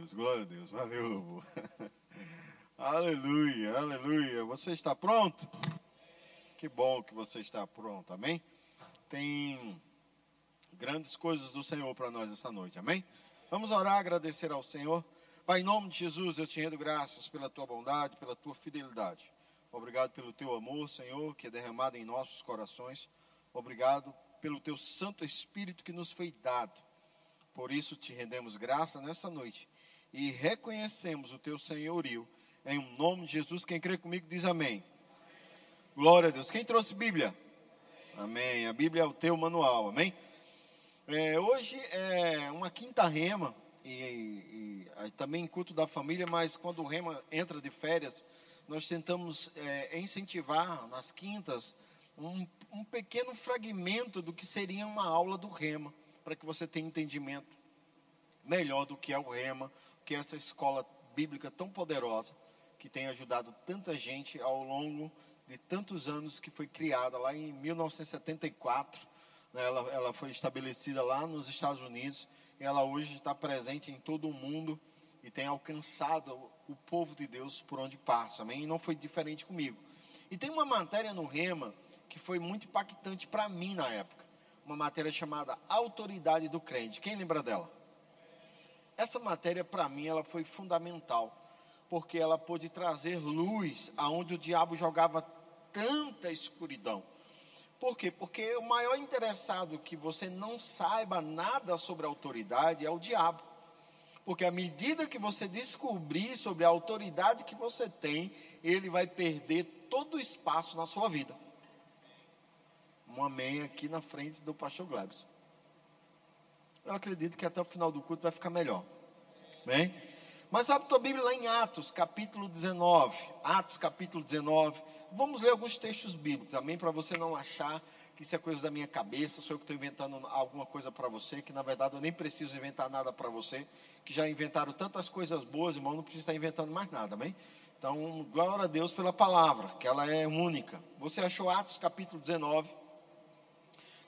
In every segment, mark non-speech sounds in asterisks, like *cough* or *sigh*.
Deus, glória a Deus. Valeu, louvor. *laughs* aleluia, aleluia. Você está pronto? Que bom que você está pronto, amém? Tem grandes coisas do Senhor para nós essa noite, amém? Vamos orar, agradecer ao Senhor. Pai, em nome de Jesus, eu te rendo graças pela tua bondade, pela tua fidelidade. Obrigado pelo teu amor, Senhor, que é derramado em nossos corações. Obrigado pelo teu Santo Espírito que nos foi dado. Por isso te rendemos graça nessa noite e reconhecemos o teu senhorio. Em nome de Jesus, quem crê comigo diz amém. Glória a Deus. Quem trouxe Bíblia? Amém. A Bíblia é o teu manual, amém? É, hoje é uma quinta rema e, e, e, também culto da família, mas quando o rema entra de férias, nós tentamos é, incentivar nas quintas um, um pequeno fragmento do que seria uma aula do rema, para que você tenha entendimento melhor do que é o rema, que essa escola bíblica tão poderosa que tem ajudado tanta gente ao longo de tantos anos que foi criada lá em 1974. Né, ela, ela foi estabelecida lá nos Estados Unidos e ela hoje está presente em todo o mundo e tem alcançado o povo de Deus por onde passa. Amém? E não foi diferente comigo. E tem uma matéria no Rema que foi muito impactante para mim na época. Uma matéria chamada Autoridade do Crente. Quem lembra dela? Essa matéria para mim ela foi fundamental, porque ela pôde trazer luz aonde o diabo jogava tanta escuridão. Por quê? Porque o maior interessado que você não saiba nada sobre a autoridade é o diabo. Porque à medida que você descobrir sobre a autoridade que você tem, ele vai perder todo o espaço na sua vida. Um amém aqui na frente do pastor Glebson. Eu acredito que até o final do culto vai ficar melhor. Bem? Mas abre tua Bíblia lá em Atos, capítulo 19. Atos, capítulo 19. Vamos ler alguns textos bíblicos, amém? Para você não achar que isso é coisa da minha cabeça, sou eu que estou inventando alguma coisa para você, que na verdade eu nem preciso inventar nada para você, que já inventaram tantas coisas boas, irmão, não precisa estar inventando mais nada, amém? Então, glória a Deus pela palavra, que ela é única. Você achou Atos, capítulo 19.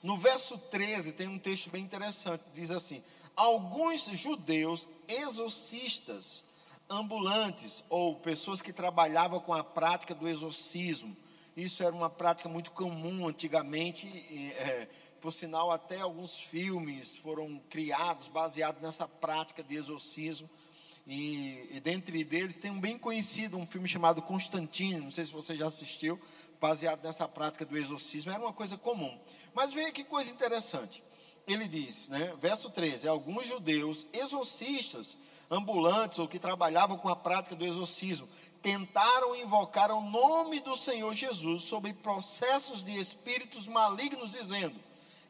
No verso 13 tem um texto bem interessante, diz assim: Alguns judeus exorcistas ambulantes ou pessoas que trabalhavam com a prática do exorcismo. Isso era uma prática muito comum antigamente, é, por sinal, até alguns filmes foram criados baseados nessa prática de exorcismo. E, e dentre deles tem um bem conhecido, um filme chamado Constantino, não sei se você já assistiu, baseado nessa prática do exorcismo, era uma coisa comum. Mas veja que coisa interessante ele diz, né, verso 13: alguns judeus exorcistas, ambulantes ou que trabalhavam com a prática do exorcismo, tentaram invocar o nome do Senhor Jesus sobre processos de espíritos malignos, dizendo: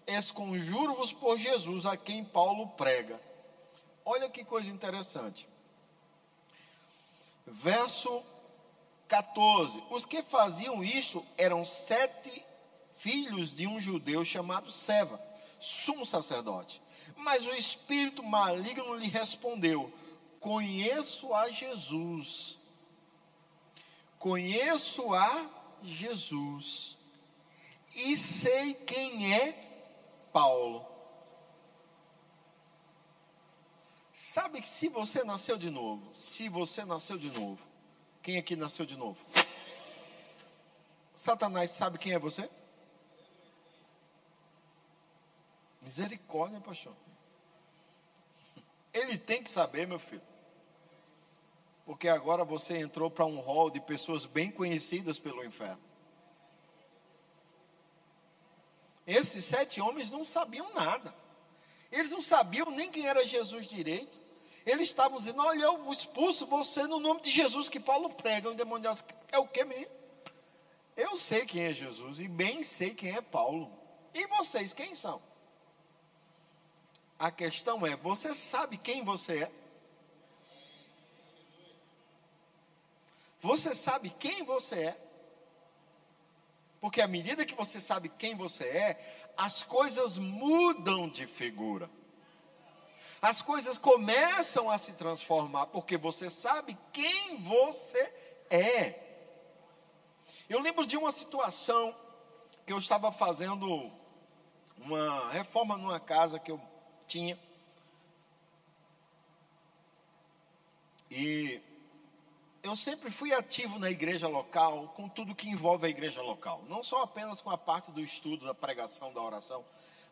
Esconjuro-vos por Jesus a quem Paulo prega. Olha que coisa interessante. Verso 14: Os que faziam isso eram sete filhos de um judeu chamado Seva sumo sacerdote. Mas o espírito maligno lhe respondeu: Conheço a Jesus. Conheço a Jesus. E sei quem é Paulo. Sabe que se você nasceu de novo, se você nasceu de novo, quem aqui nasceu de novo? Satanás sabe quem é você? Misericórdia, pastor. Ele tem que saber, meu filho. Porque agora você entrou para um hall de pessoas bem conhecidas pelo inferno. Esses sete homens não sabiam nada. Eles não sabiam nem quem era Jesus direito. Eles estavam dizendo: Olha, eu expulso você no nome de Jesus que Paulo prega. O demônio é o que mesmo? Eu sei quem é Jesus e bem sei quem é Paulo. E vocês quem são? A questão é: você sabe quem você é? Você sabe quem você é? Porque à medida que você sabe quem você é, as coisas mudam de figura. As coisas começam a se transformar, porque você sabe quem você é. Eu lembro de uma situação que eu estava fazendo uma reforma numa casa que eu tinha. E eu sempre fui ativo na igreja local, com tudo que envolve a igreja local. Não só apenas com a parte do estudo, da pregação, da oração,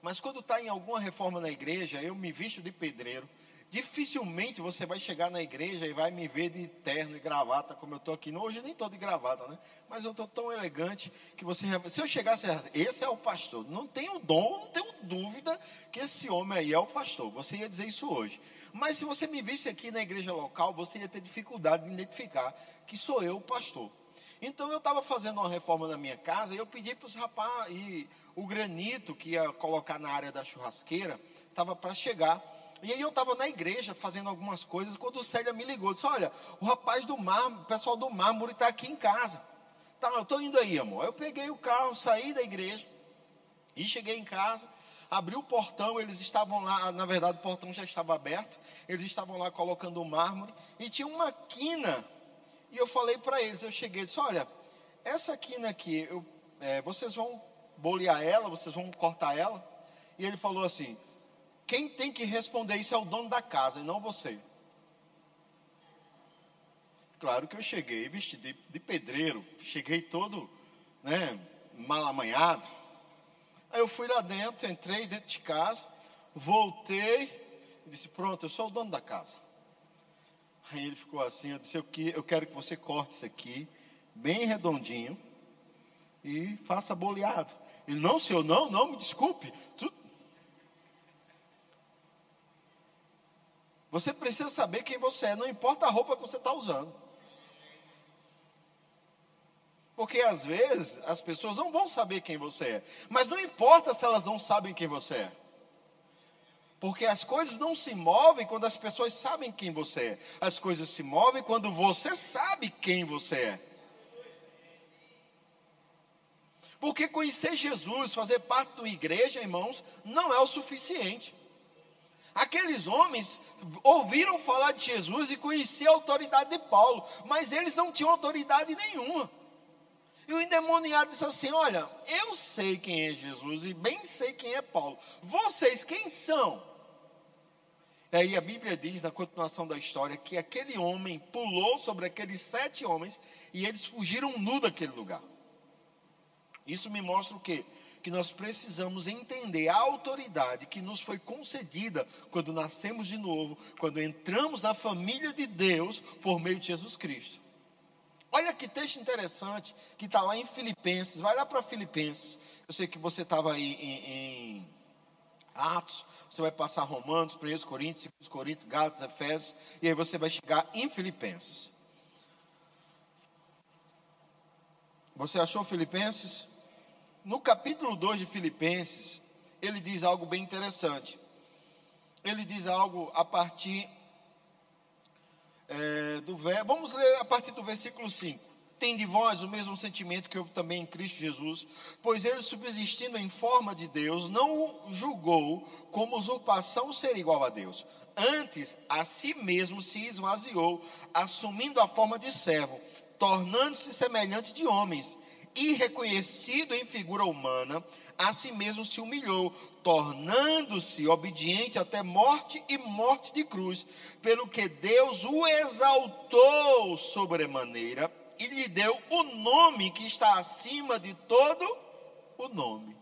mas quando está em alguma reforma na igreja, eu me visto de pedreiro. Dificilmente você vai chegar na igreja e vai me ver de terno e gravata, como eu estou aqui. Hoje nem estou de gravata, né? Mas eu estou tão elegante que você. Se eu chegasse, esse é o pastor. Não tenho dom, não tenho dúvida que esse homem aí é o pastor. Você ia dizer isso hoje. Mas se você me visse aqui na igreja local, você ia ter dificuldade de identificar que sou eu o pastor. Então eu estava fazendo uma reforma na minha casa e eu pedi para os rapazes, e o granito que ia colocar na área da churrasqueira, estava para chegar. E aí eu estava na igreja fazendo algumas coisas, quando o Célia me ligou, disse, olha, o rapaz do mar, o pessoal do mármore está aqui em casa. Tá, eu estou indo aí, amor. Eu peguei o carro, saí da igreja e cheguei em casa, abri o portão, eles estavam lá, na verdade o portão já estava aberto, eles estavam lá colocando o mármore, e tinha uma quina, e eu falei para eles, eu cheguei e disse, olha, essa quina aqui, eu, é, vocês vão bolear ela, vocês vão cortar ela? E ele falou assim, quem tem que responder isso é o dono da casa e não você. Claro que eu cheguei vestido de, de pedreiro, cheguei todo né, mal amanhado. Aí eu fui lá dentro, entrei dentro de casa, voltei e disse: Pronto, eu sou o dono da casa. Aí ele ficou assim: Eu disse, eu, que, eu quero que você corte isso aqui, bem redondinho, e faça boleado. Ele: Não, senhor, não, não, me desculpe. Tudo, Você precisa saber quem você é, não importa a roupa que você está usando. Porque às vezes as pessoas não vão saber quem você é, mas não importa se elas não sabem quem você é. Porque as coisas não se movem quando as pessoas sabem quem você é. As coisas se movem quando você sabe quem você é. Porque conhecer Jesus, fazer parte da igreja, irmãos, não é o suficiente. Aqueles homens ouviram falar de Jesus e conheciam a autoridade de Paulo, mas eles não tinham autoridade nenhuma. E o endemoniado disse assim: Olha, eu sei quem é Jesus e bem sei quem é Paulo. Vocês quem são? E aí a Bíblia diz, na continuação da história, que aquele homem pulou sobre aqueles sete homens e eles fugiram nu daquele lugar. Isso me mostra o quê? que nós precisamos entender a autoridade que nos foi concedida quando nascemos de novo, quando entramos na família de Deus por meio de Jesus Cristo. Olha que texto interessante que está lá em Filipenses. Vai lá para Filipenses. Eu sei que você estava aí em, em, Atos, você vai passar Romanos, 1 Coríntios, 2 Coríntios, Gálatas, Efésios, e aí você vai chegar em Filipenses. Você achou Filipenses? no capítulo 2 de Filipenses, ele diz algo bem interessante. Ele diz algo a partir é, do vamos ler a partir do versículo 5. Tem de vós o mesmo sentimento que houve também em Cristo Jesus, pois ele, subsistindo em forma de Deus, não julgou como usurpação ser igual a Deus. Antes, a si mesmo se esvaziou, assumindo a forma de servo, tornando-se semelhante de homens e reconhecido em figura humana, a si mesmo se humilhou, tornando-se obediente até morte e morte de cruz, pelo que Deus o exaltou sobremaneira e lhe deu o nome que está acima de todo o nome.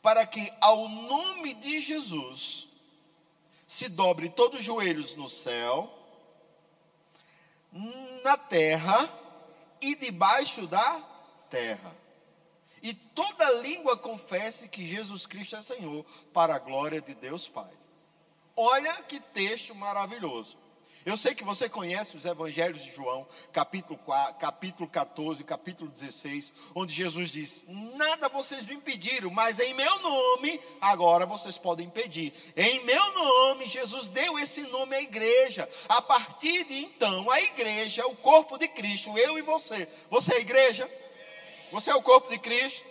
Para que ao nome de Jesus se dobre todos os joelhos no céu, na terra e debaixo da terra. E toda língua confesse que Jesus Cristo é Senhor, para a glória de Deus Pai. Olha que texto maravilhoso. Eu sei que você conhece os evangelhos de João, capítulo, 4, capítulo 14, capítulo 16, onde Jesus diz: Nada vocês me impediram, mas em meu nome agora vocês podem pedir. Em meu nome, Jesus deu esse nome à igreja. A partir de então, a igreja, o corpo de Cristo, eu e você. Você é a igreja? Você é o corpo de Cristo?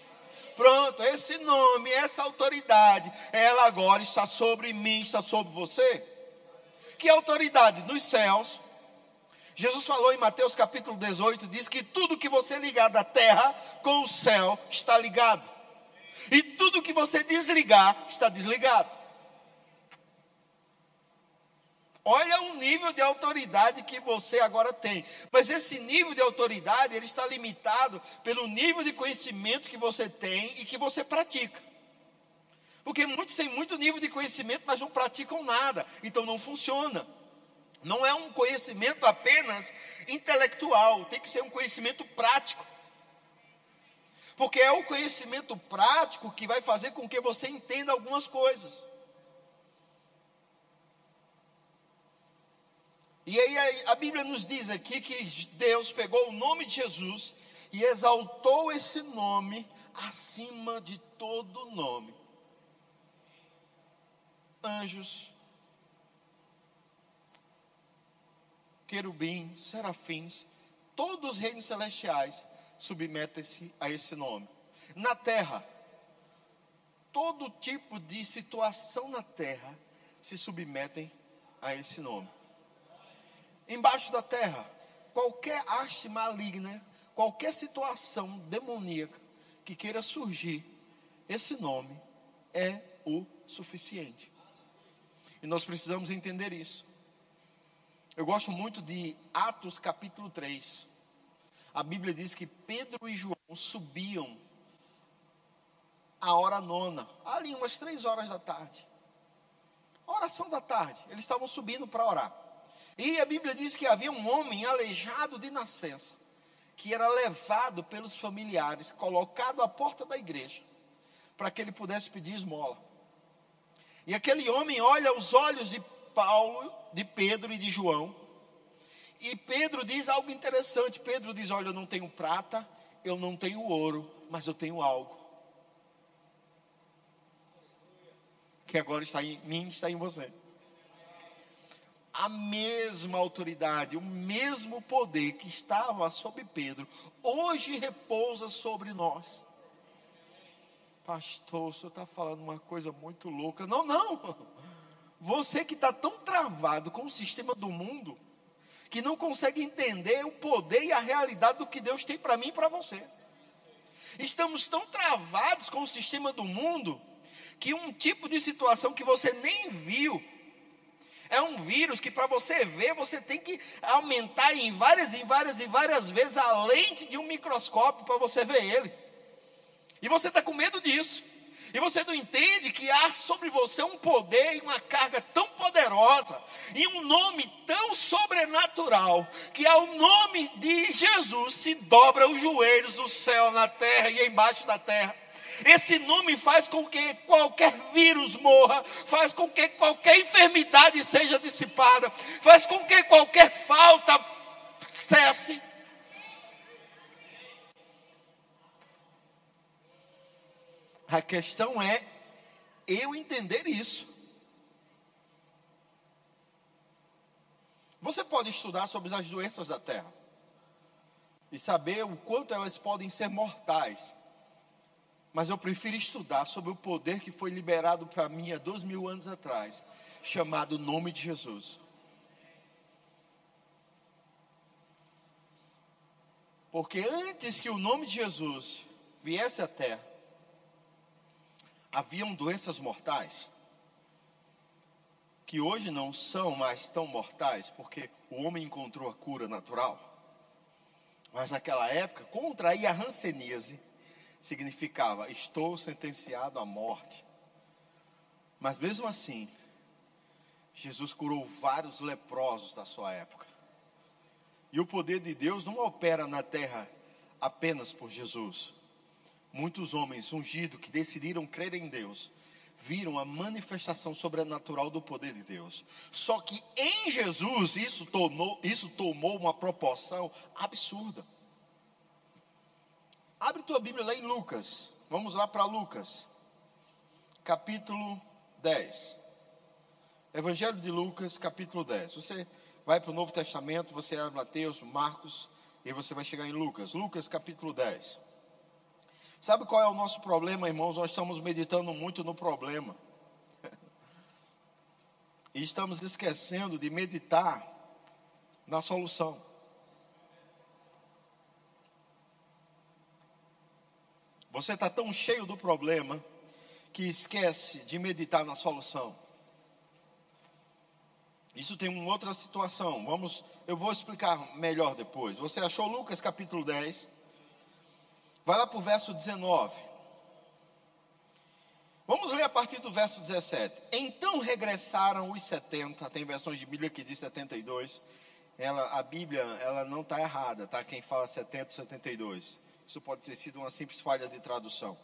Pronto, esse nome, essa autoridade, ela agora está sobre mim, está sobre você. Que autoridade? Nos céus. Jesus falou em Mateus capítulo 18: diz que tudo que você ligar da terra com o céu está ligado, e tudo que você desligar está desligado. Olha o nível de autoridade que você agora tem. Mas esse nível de autoridade, ele está limitado pelo nível de conhecimento que você tem e que você pratica. Porque muitos têm muito nível de conhecimento, mas não praticam nada. Então não funciona. Não é um conhecimento apenas intelectual, tem que ser um conhecimento prático. Porque é o conhecimento prático que vai fazer com que você entenda algumas coisas. E aí a Bíblia nos diz aqui que Deus pegou o nome de Jesus e exaltou esse nome acima de todo nome. Anjos, querubim, serafins, todos os reinos celestiais submetem-se a esse nome. Na terra, todo tipo de situação na terra se submetem a esse nome embaixo da terra, qualquer haste maligna, qualquer situação demoníaca que queira surgir, esse nome é o suficiente. E nós precisamos entender isso. Eu gosto muito de Atos capítulo 3. A Bíblia diz que Pedro e João subiam a hora nona, ali umas três horas da tarde. Oração da tarde, eles estavam subindo para orar. E a Bíblia diz que havia um homem aleijado de nascença, que era levado pelos familiares, colocado à porta da igreja, para que ele pudesse pedir esmola. E aquele homem olha os olhos de Paulo, de Pedro e de João, e Pedro diz algo interessante. Pedro diz: Olha, eu não tenho prata, eu não tenho ouro, mas eu tenho algo. Que agora está em mim, está em você a mesma autoridade, o mesmo poder que estava sobre Pedro, hoje repousa sobre nós. Pastor, o senhor está falando uma coisa muito louca. Não, não. *laughs* Você que está tão travado com o sistema do mundo, que não consegue entender o poder e a realidade do que Deus tem para mim e para você. Estamos tão travados com o sistema do mundo, que um tipo de situação que você nem viu, é um vírus que para você ver, você tem que aumentar em várias e várias e várias vezes a lente de um microscópio para você ver ele. E você está com medo disso. E você não entende que há sobre você um poder e uma carga tão poderosa e um nome tão sobrenatural que ao nome de Jesus se dobra os joelhos do céu na terra e embaixo da terra. Esse nome faz com que qualquer vírus morra, faz com que qualquer enfermidade seja dissipada, faz com que qualquer falta cesse. A questão é eu entender isso. Você pode estudar sobre as doenças da terra e saber o quanto elas podem ser mortais mas eu prefiro estudar sobre o poder que foi liberado para mim há dois mil anos atrás, chamado Nome de Jesus. Porque antes que o nome de Jesus viesse à terra, haviam doenças mortais, que hoje não são mais tão mortais, porque o homem encontrou a cura natural. Mas naquela época, contrair a ranceníase significava: estou sentenciado à morte. Mas mesmo assim, Jesus curou vários leprosos da sua época. E o poder de Deus não opera na terra apenas por Jesus. Muitos homens ungidos que decidiram crer em Deus viram a manifestação sobrenatural do poder de Deus. Só que em Jesus isso tornou, isso tomou uma proporção absurda. Abre tua Bíblia lá em Lucas. Vamos lá para Lucas, capítulo 10. Evangelho de Lucas, capítulo 10. Você vai para o Novo Testamento, você abre Mateus, Marcos, e você vai chegar em Lucas. Lucas, capítulo 10. Sabe qual é o nosso problema, irmãos? Nós estamos meditando muito no problema. E estamos esquecendo de meditar na solução. Você está tão cheio do problema que esquece de meditar na solução. Isso tem uma outra situação. Vamos, eu vou explicar melhor depois. Você achou Lucas capítulo 10? Vai lá para o verso 19. Vamos ler a partir do verso 17. Então regressaram os 70, tem versões de Bíblia que diz 72. Ela, a Bíblia, ela não está errada, tá? Quem fala 70, 72. Isso pode ter sido uma simples falha de tradução.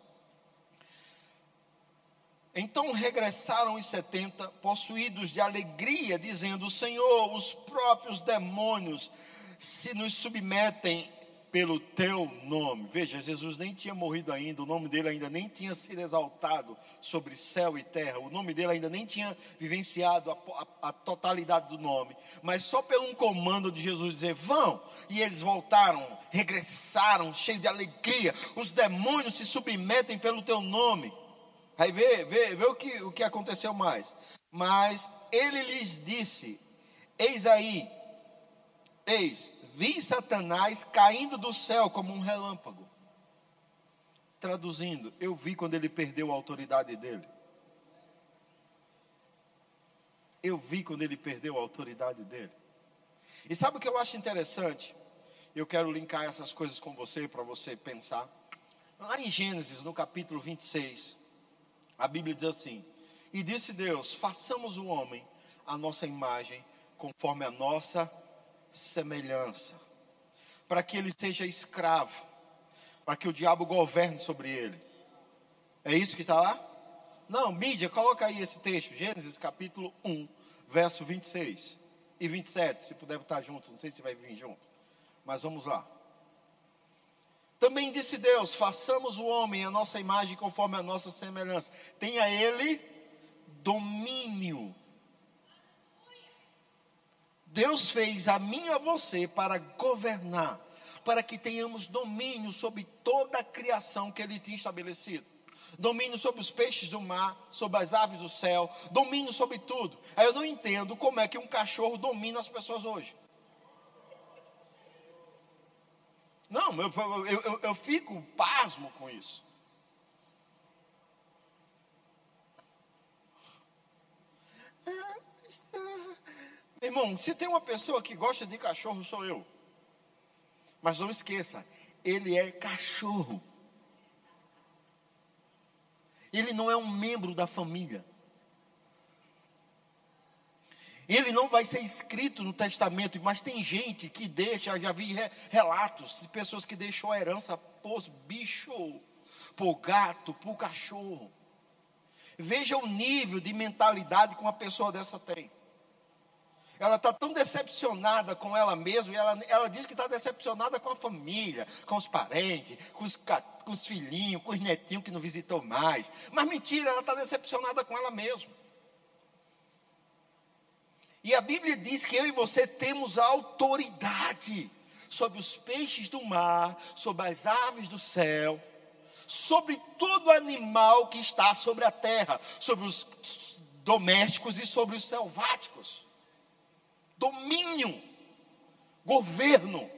Então regressaram os setenta, possuídos de alegria, dizendo: Senhor, os próprios demônios se nos submetem pelo teu nome. Veja, Jesus nem tinha morrido ainda, o nome dele ainda nem tinha sido exaltado sobre céu e terra, o nome dele ainda nem tinha vivenciado a, a, a totalidade do nome, mas só pelo um comando de Jesus dizer: vão, e eles voltaram, regressaram, cheios de alegria. Os demônios se submetem pelo teu nome. Aí vê, vê, vê o, que, o que aconteceu mais. Mas ele lhes disse: Eis aí, eis, vi Satanás caindo do céu como um relâmpago. Traduzindo, eu vi quando ele perdeu a autoridade dele. Eu vi quando ele perdeu a autoridade dele. E sabe o que eu acho interessante? Eu quero linkar essas coisas com você para você pensar. Lá em Gênesis, no capítulo 26, a Bíblia diz assim: E disse Deus: façamos o homem a nossa imagem, conforme a nossa semelhança, para que ele seja escravo, para que o diabo governe sobre ele. É isso que está lá? Não, mídia, coloca aí esse texto, Gênesis capítulo 1, verso 26 e 27, se puder botar junto, não sei se vai vir junto, mas vamos lá. Também disse Deus: façamos o homem a nossa imagem conforme a nossa semelhança. Tenha ele domínio. Deus fez a mim e a você para governar, para que tenhamos domínio sobre toda a criação que ele tinha estabelecido. Domínio sobre os peixes do mar, sobre as aves do céu, domínio sobre tudo. Aí eu não entendo como é que um cachorro domina as pessoas hoje. Não, eu, eu, eu, eu fico pasmo com isso. Irmão, se tem uma pessoa que gosta de cachorro, sou eu. Mas não esqueça, ele é cachorro. Ele não é um membro da família. Ele não vai ser escrito no testamento, mas tem gente que deixa, já vi relatos de pessoas que deixou a herança por bicho, por gato, por cachorro. Veja o nível de mentalidade que uma pessoa dessa tem. Ela está tão decepcionada com ela mesma, e ela, ela diz que está decepcionada com a família, com os parentes, com os, com os filhinhos, com os netinhos que não visitou mais. Mas mentira, ela está decepcionada com ela mesma. E a Bíblia diz que eu e você temos autoridade sobre os peixes do mar, sobre as aves do céu, sobre todo animal que está sobre a terra, sobre os domésticos e sobre os selváticos. Domínio, governo.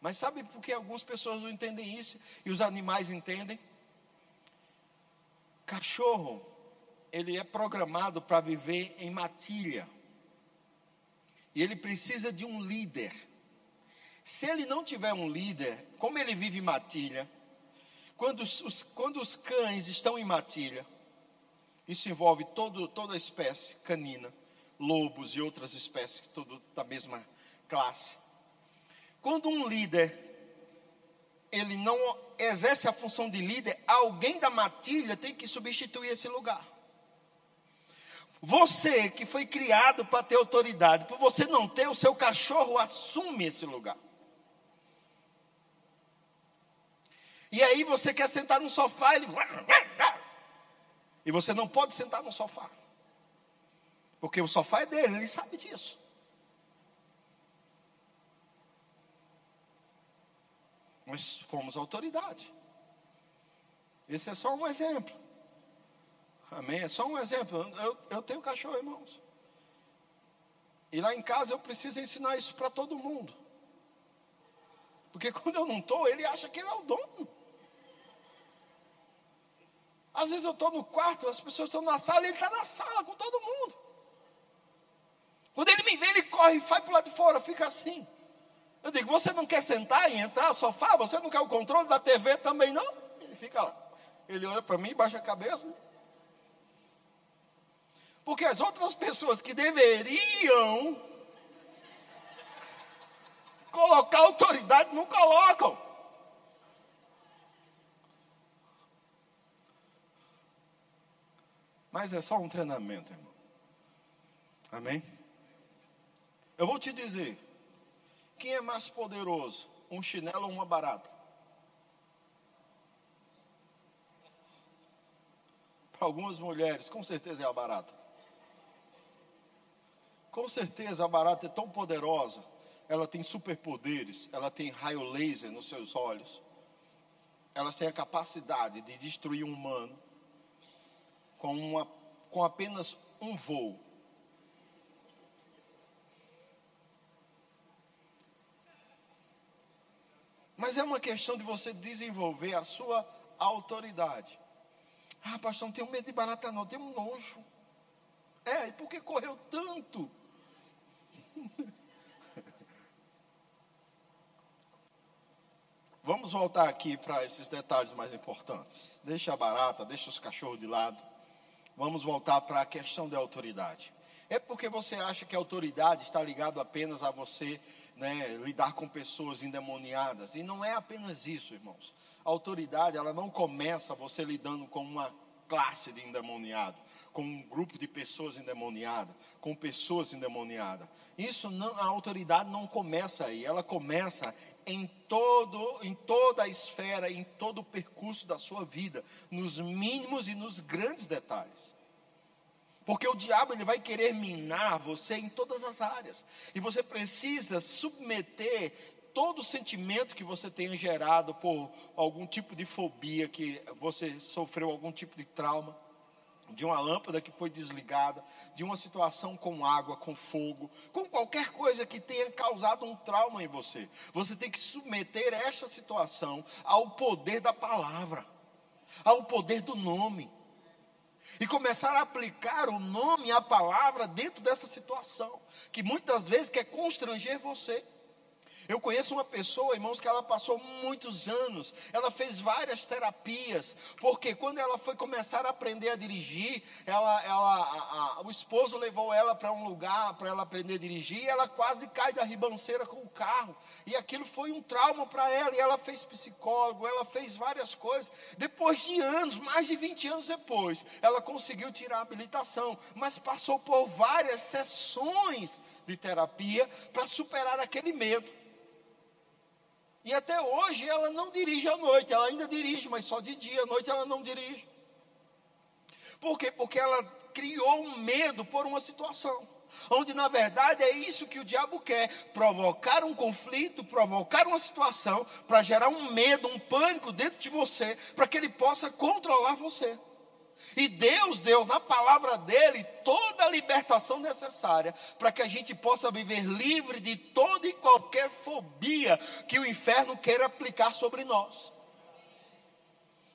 Mas sabe por que algumas pessoas não entendem isso e os animais entendem? Cachorro, ele é programado para viver em matilha. E ele precisa de um líder. Se ele não tiver um líder, como ele vive em matilha, quando os, quando os cães estão em matilha, isso envolve todo, toda a espécie canina, lobos e outras espécies tudo da mesma classe. Quando um líder ele não exerce a função de líder, alguém da matilha tem que substituir esse lugar. Você que foi criado para ter autoridade, por você não ter, o seu cachorro assume esse lugar. E aí você quer sentar no sofá, ele. E você não pode sentar no sofá. Porque o sofá é dele, ele sabe disso. Nós fomos autoridade. Esse é só um exemplo. Amém? É só um exemplo. Eu, eu tenho cachorro, irmãos. E lá em casa eu preciso ensinar isso para todo mundo. Porque quando eu não estou, ele acha que ele é o dono. Às vezes eu estou no quarto, as pessoas estão na sala ele está na sala com todo mundo. Quando ele me vê, ele corre e vai para o lado de fora, fica assim. Eu digo, você não quer sentar e entrar no sofá? Você não quer o controle da TV também, não? Ele fica lá. Ele olha para mim, baixa a cabeça. Porque as outras pessoas que deveriam colocar autoridade não colocam. Mas é só um treinamento, irmão. Amém? Eu vou te dizer: quem é mais poderoso, um chinelo ou uma barata? Para algumas mulheres, com certeza é a barata. Com certeza a barata é tão poderosa, ela tem superpoderes, ela tem raio laser nos seus olhos, ela tem a capacidade de destruir um humano com, uma, com apenas um voo. Mas é uma questão de você desenvolver a sua autoridade. Ah, pastor, não tenho medo de barata, não, tenho nojo. É, e por que correu tanto? Vamos voltar aqui para esses detalhes mais importantes. Deixa a barata, deixa os cachorros de lado. Vamos voltar para a questão da autoridade. É porque você acha que a autoridade está ligada apenas a você né, lidar com pessoas endemoniadas. E não é apenas isso, irmãos. A autoridade, ela não começa você lidando com uma classe de endemoniado, com um grupo de pessoas endemoniadas, com pessoas endemoniadas. Isso não, a autoridade não começa aí, ela começa em todo, em toda a esfera, em todo o percurso da sua vida, nos mínimos e nos grandes detalhes. Porque o diabo ele vai querer minar você em todas as áreas. E você precisa submeter todo o sentimento que você tenha gerado por algum tipo de fobia, que você sofreu algum tipo de trauma, de uma lâmpada que foi desligada, de uma situação com água, com fogo, com qualquer coisa que tenha causado um trauma em você. Você tem que submeter esta situação ao poder da palavra, ao poder do nome. E começar a aplicar o nome a palavra dentro dessa situação, que muitas vezes quer constranger você. Eu conheço uma pessoa, irmãos, que ela passou muitos anos, ela fez várias terapias, porque quando ela foi começar a aprender a dirigir, ela, ela, a, a, o esposo levou ela para um lugar para ela aprender a dirigir, e ela quase cai da ribanceira com o carro, e aquilo foi um trauma para ela, e ela fez psicólogo, ela fez várias coisas. Depois de anos, mais de 20 anos depois, ela conseguiu tirar a habilitação, mas passou por várias sessões de terapia para superar aquele medo. E até hoje ela não dirige à noite, ela ainda dirige, mas só de dia, à noite ela não dirige. Por quê? Porque ela criou um medo por uma situação. Onde na verdade é isso que o diabo quer: provocar um conflito, provocar uma situação, para gerar um medo, um pânico dentro de você, para que ele possa controlar você. E Deus deu na palavra dele toda a libertação necessária para que a gente possa viver livre de toda e qualquer fobia que o inferno queira aplicar sobre nós.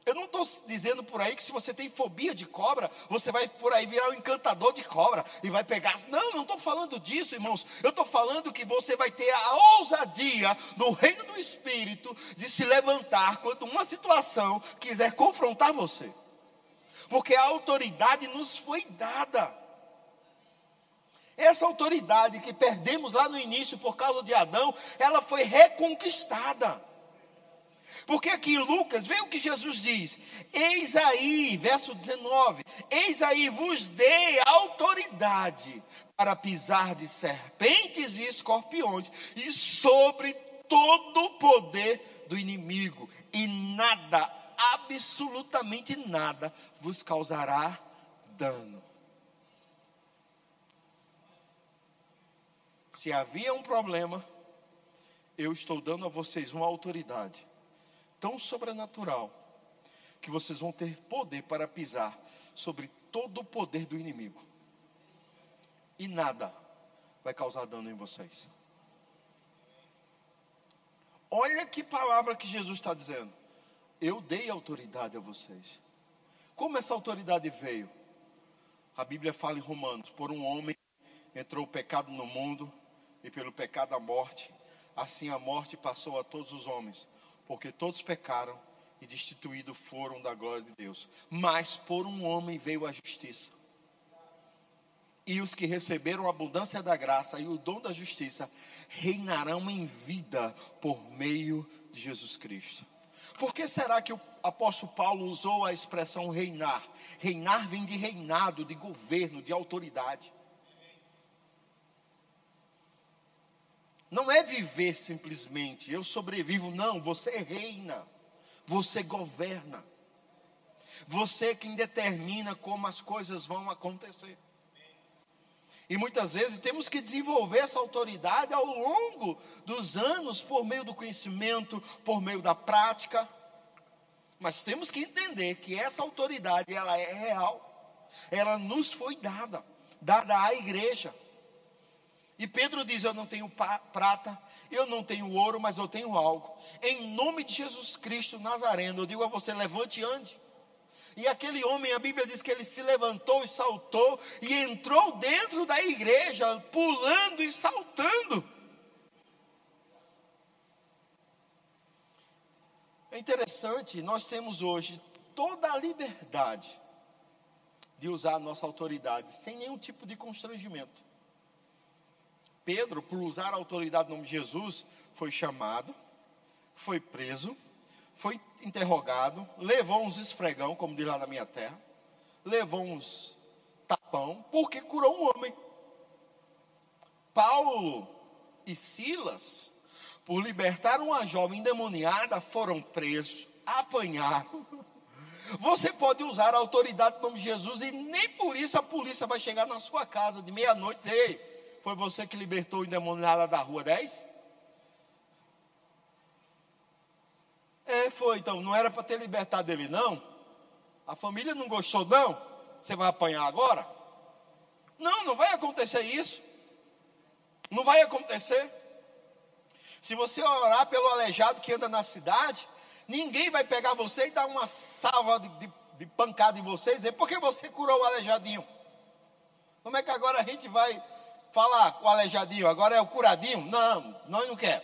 Eu não estou dizendo por aí que se você tem fobia de cobra, você vai por aí virar um encantador de cobra e vai pegar. Não, não estou falando disso, irmãos. Eu estou falando que você vai ter a ousadia no reino do Espírito de se levantar quando uma situação quiser confrontar você porque a autoridade nos foi dada. Essa autoridade que perdemos lá no início por causa de Adão, ela foi reconquistada. Porque aqui em Lucas, vê o que Jesus diz: Eis aí, verso 19: Eis aí vos dei autoridade para pisar de serpentes e escorpiões, e sobre todo o poder do inimigo, e nada absolutamente nada vos causará dano. Se havia um problema, eu estou dando a vocês uma autoridade tão sobrenatural que vocês vão ter poder para pisar sobre todo o poder do inimigo. E nada vai causar dano em vocês. Olha que palavra que Jesus está dizendo. Eu dei autoridade a vocês. Como essa autoridade veio? A Bíblia fala em Romanos: por um homem entrou o pecado no mundo, e pelo pecado a morte, assim a morte passou a todos os homens, porque todos pecaram e destituídos foram da glória de Deus. Mas por um homem veio a justiça. E os que receberam a abundância da graça e o dom da justiça reinarão em vida por meio de Jesus Cristo. Por que será que o apóstolo Paulo usou a expressão reinar? Reinar vem de reinado, de governo, de autoridade. Não é viver simplesmente, eu sobrevivo, não, você reina, você governa. Você quem determina como as coisas vão acontecer. E muitas vezes temos que desenvolver essa autoridade ao longo dos anos, por meio do conhecimento, por meio da prática. Mas temos que entender que essa autoridade, ela é real. Ela nos foi dada, dada à igreja. E Pedro diz: Eu não tenho prata, eu não tenho ouro, mas eu tenho algo. Em nome de Jesus Cristo Nazareno, eu digo a você: levante e ande. E aquele homem, a Bíblia diz que ele se levantou e saltou e entrou dentro da igreja, pulando e saltando. É interessante, nós temos hoje toda a liberdade de usar a nossa autoridade sem nenhum tipo de constrangimento. Pedro, por usar a autoridade no nome de Jesus, foi chamado, foi preso, foi interrogado, levou uns esfregão, como diz lá na minha terra, levou uns tapão, porque curou um homem. Paulo e Silas, por libertar uma jovem endemoniada, foram presos, apanharam. Você pode usar a autoridade do nome de Jesus e nem por isso a polícia vai chegar na sua casa de meia-noite e dizer, ei, foi você que libertou o endemoniado da rua 10? É, foi, então, não era para ter libertado ele, não? A família não gostou, não? Você vai apanhar agora? Não, não vai acontecer isso. Não vai acontecer. Se você orar pelo aleijado que anda na cidade, ninguém vai pegar você e dar uma salva de, de, de pancada em você e dizer, por que você curou o aleijadinho? Como é que agora a gente vai falar com o aleijadinho? Agora é o curadinho? Não, nós não quer.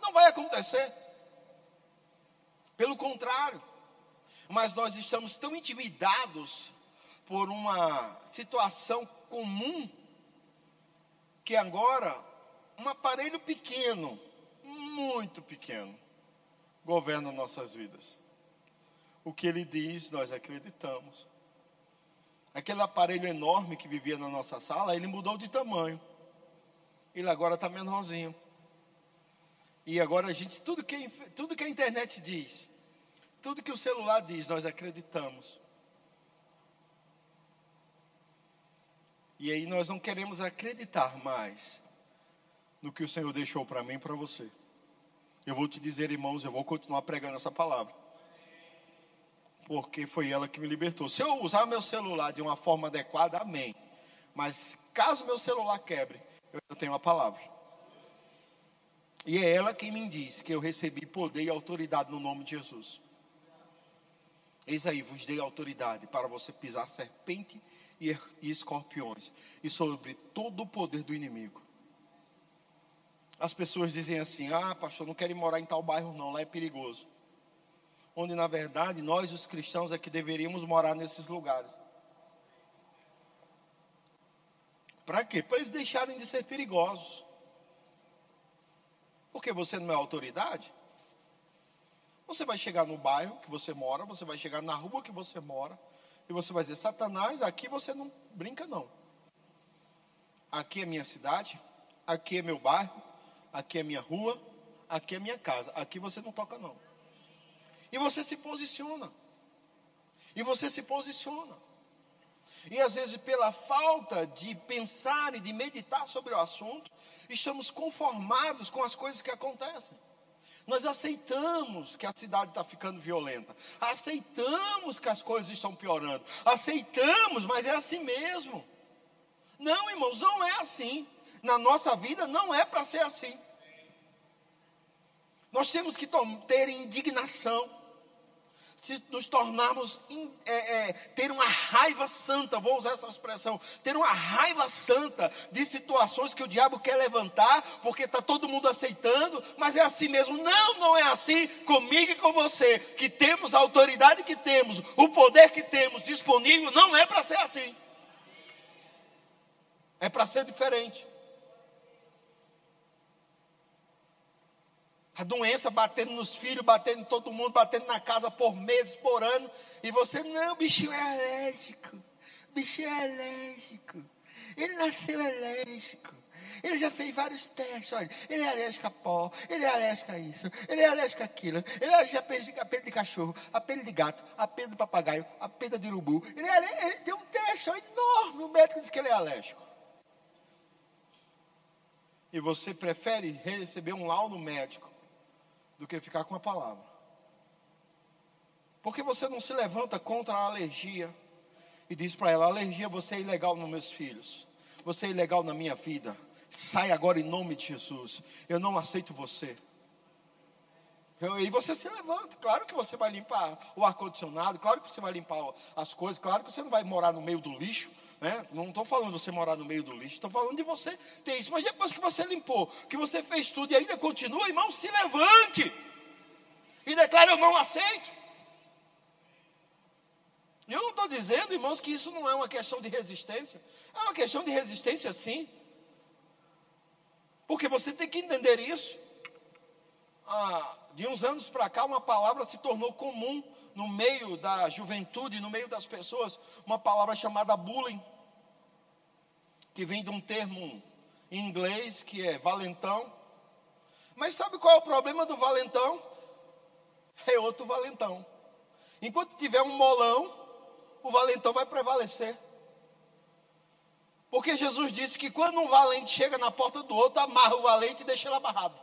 Não vai acontecer. Pelo contrário, mas nós estamos tão intimidados por uma situação comum que agora um aparelho pequeno, muito pequeno, governa nossas vidas. O que ele diz, nós acreditamos. Aquele aparelho enorme que vivia na nossa sala, ele mudou de tamanho. Ele agora está menorzinho. E agora a gente, tudo que, tudo que a internet diz, tudo que o celular diz, nós acreditamos. E aí nós não queremos acreditar mais no que o Senhor deixou para mim e para você. Eu vou te dizer, irmãos, eu vou continuar pregando essa palavra. Porque foi ela que me libertou. Se eu usar meu celular de uma forma adequada, amém. Mas caso meu celular quebre, eu tenho a palavra. E é ela quem me diz que eu recebi poder e autoridade no nome de Jesus. Eis aí, vos dei autoridade para você pisar serpente e escorpiões, e sobre todo o poder do inimigo. As pessoas dizem assim: ah, pastor, não quero morar em tal bairro, não, lá é perigoso. Onde, na verdade, nós, os cristãos, é que deveríamos morar nesses lugares. Para quê? Para eles deixarem de ser perigosos. Porque você não é autoridade? Você vai chegar no bairro que você mora, você vai chegar na rua que você mora, e você vai dizer: Satanás, aqui você não brinca, não. Aqui é minha cidade, aqui é meu bairro, aqui é minha rua, aqui é minha casa, aqui você não toca, não. E você se posiciona. E você se posiciona. E às vezes, pela falta de pensar e de meditar sobre o assunto, estamos conformados com as coisas que acontecem. Nós aceitamos que a cidade está ficando violenta, aceitamos que as coisas estão piorando, aceitamos, mas é assim mesmo. Não, irmãos, não é assim. Na nossa vida não é para ser assim. Nós temos que ter indignação, se nos tornarmos é, é, ter uma raiva santa, vou usar essa expressão, ter uma raiva santa de situações que o diabo quer levantar, porque está todo mundo aceitando, mas é assim mesmo. Não, não é assim comigo e com você, que temos a autoridade que temos, o poder que temos disponível, não é para ser assim. É para ser diferente. A doença batendo nos filhos, batendo em todo mundo, batendo na casa por meses, por ano. E você, não, bichinho é alérgico. Bichinho é alérgico. Ele nasceu alérgico. Ele já fez vários testes, olha, ele é alérgico a pó, ele é alérgico a isso, ele é alérgico àquilo, ele é alérgico a pelo de, a cachorro, a pelo de gato, a pelo de papagaio, a pelo de urubu. Ele, é, ele tem um teste enorme, o médico diz que ele é alérgico. E você prefere receber um laudo médico do que ficar com a palavra. Porque você não se levanta contra a alergia e diz para ela: alergia, você é ilegal nos meus filhos, você é ilegal na minha vida. Sai agora em nome de Jesus. Eu não aceito você. E você se levanta, claro que você vai limpar o ar-condicionado, claro que você vai limpar as coisas, claro que você não vai morar no meio do lixo, né? Não estou falando de você morar no meio do lixo, estou falando de você ter isso. Mas depois que você limpou, que você fez tudo e ainda continua, irmão, se levante e declare: Eu não aceito. E eu não estou dizendo, irmãos, que isso não é uma questão de resistência, é uma questão de resistência sim. Porque você tem que entender isso. Ah, de uns anos para cá, uma palavra se tornou comum no meio da juventude, no meio das pessoas, uma palavra chamada bullying, que vem de um termo em inglês que é valentão. Mas sabe qual é o problema do valentão? É outro valentão. Enquanto tiver um molão, o valentão vai prevalecer. Porque Jesus disse que quando um valente chega na porta do outro, amarra o valente e deixa ele amarrado.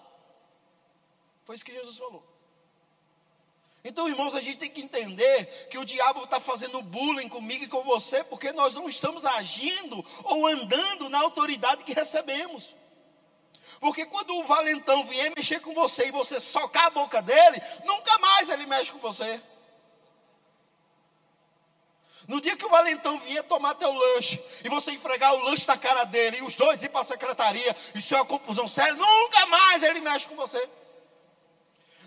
Foi isso que Jesus falou. Então, irmãos, a gente tem que entender que o diabo está fazendo bullying comigo e com você, porque nós não estamos agindo ou andando na autoridade que recebemos. Porque quando o valentão vier mexer com você e você socar a boca dele, nunca mais ele mexe com você. No dia que o valentão vier tomar teu lanche e você enfregar o lanche na cara dele e os dois ir para a secretaria, isso é uma confusão séria, nunca mais ele mexe com você.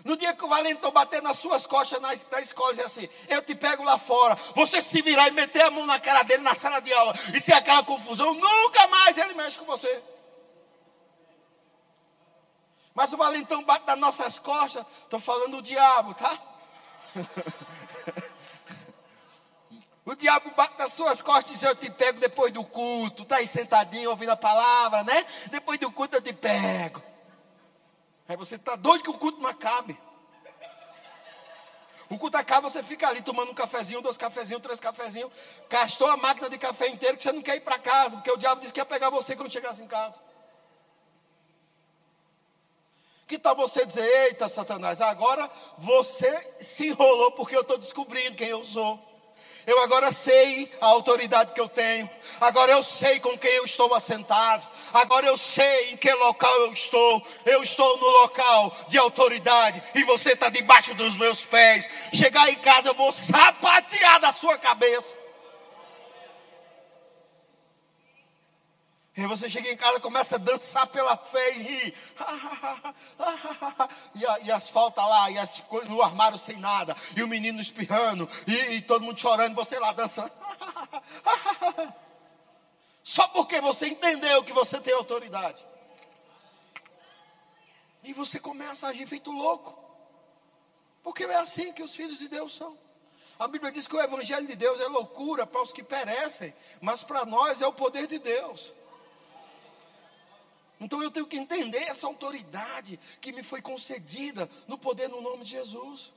No dia que o valentão bater nas suas costas na, na escola e dizer assim: Eu te pego lá fora, você se virar e meter a mão na cara dele na sala de aula e ser aquela confusão, nunca mais ele mexe com você. Mas o valentão bate nas nossas costas, estou falando do diabo, tá? *laughs* O diabo bate nas suas costas e diz: Eu te pego depois do culto. Está aí sentadinho ouvindo a palavra, né? Depois do culto eu te pego. Aí você está doido que o culto não acabe. O culto acaba, você fica ali tomando um cafezinho, dois cafezinhos, três cafezinhos. Gastou a máquina de café inteiro que você não quer ir para casa, porque o diabo disse que ia pegar você quando chegasse em casa. Que tal você dizer, eita Satanás, agora você se enrolou porque eu estou descobrindo quem eu sou. Eu agora sei a autoridade que eu tenho. Agora eu sei com quem eu estou assentado. Agora eu sei em que local eu estou. Eu estou no local de autoridade. E você está debaixo dos meus pés. Chegar em casa, eu vou sapatear da sua cabeça. E você chega em casa, começa a dançar pela fé e rir. *laughs* E, e as faltas lá, e as coisas no armário sem nada, e o menino espirrando, e, e todo mundo chorando, você lá dançando. *laughs* Só porque você entendeu que você tem autoridade. E você começa a agir feito louco. Porque é assim que os filhos de Deus são. A Bíblia diz que o Evangelho de Deus é loucura para os que perecem, mas para nós é o poder de Deus. Então eu tenho que entender essa autoridade que me foi concedida no poder no nome de Jesus.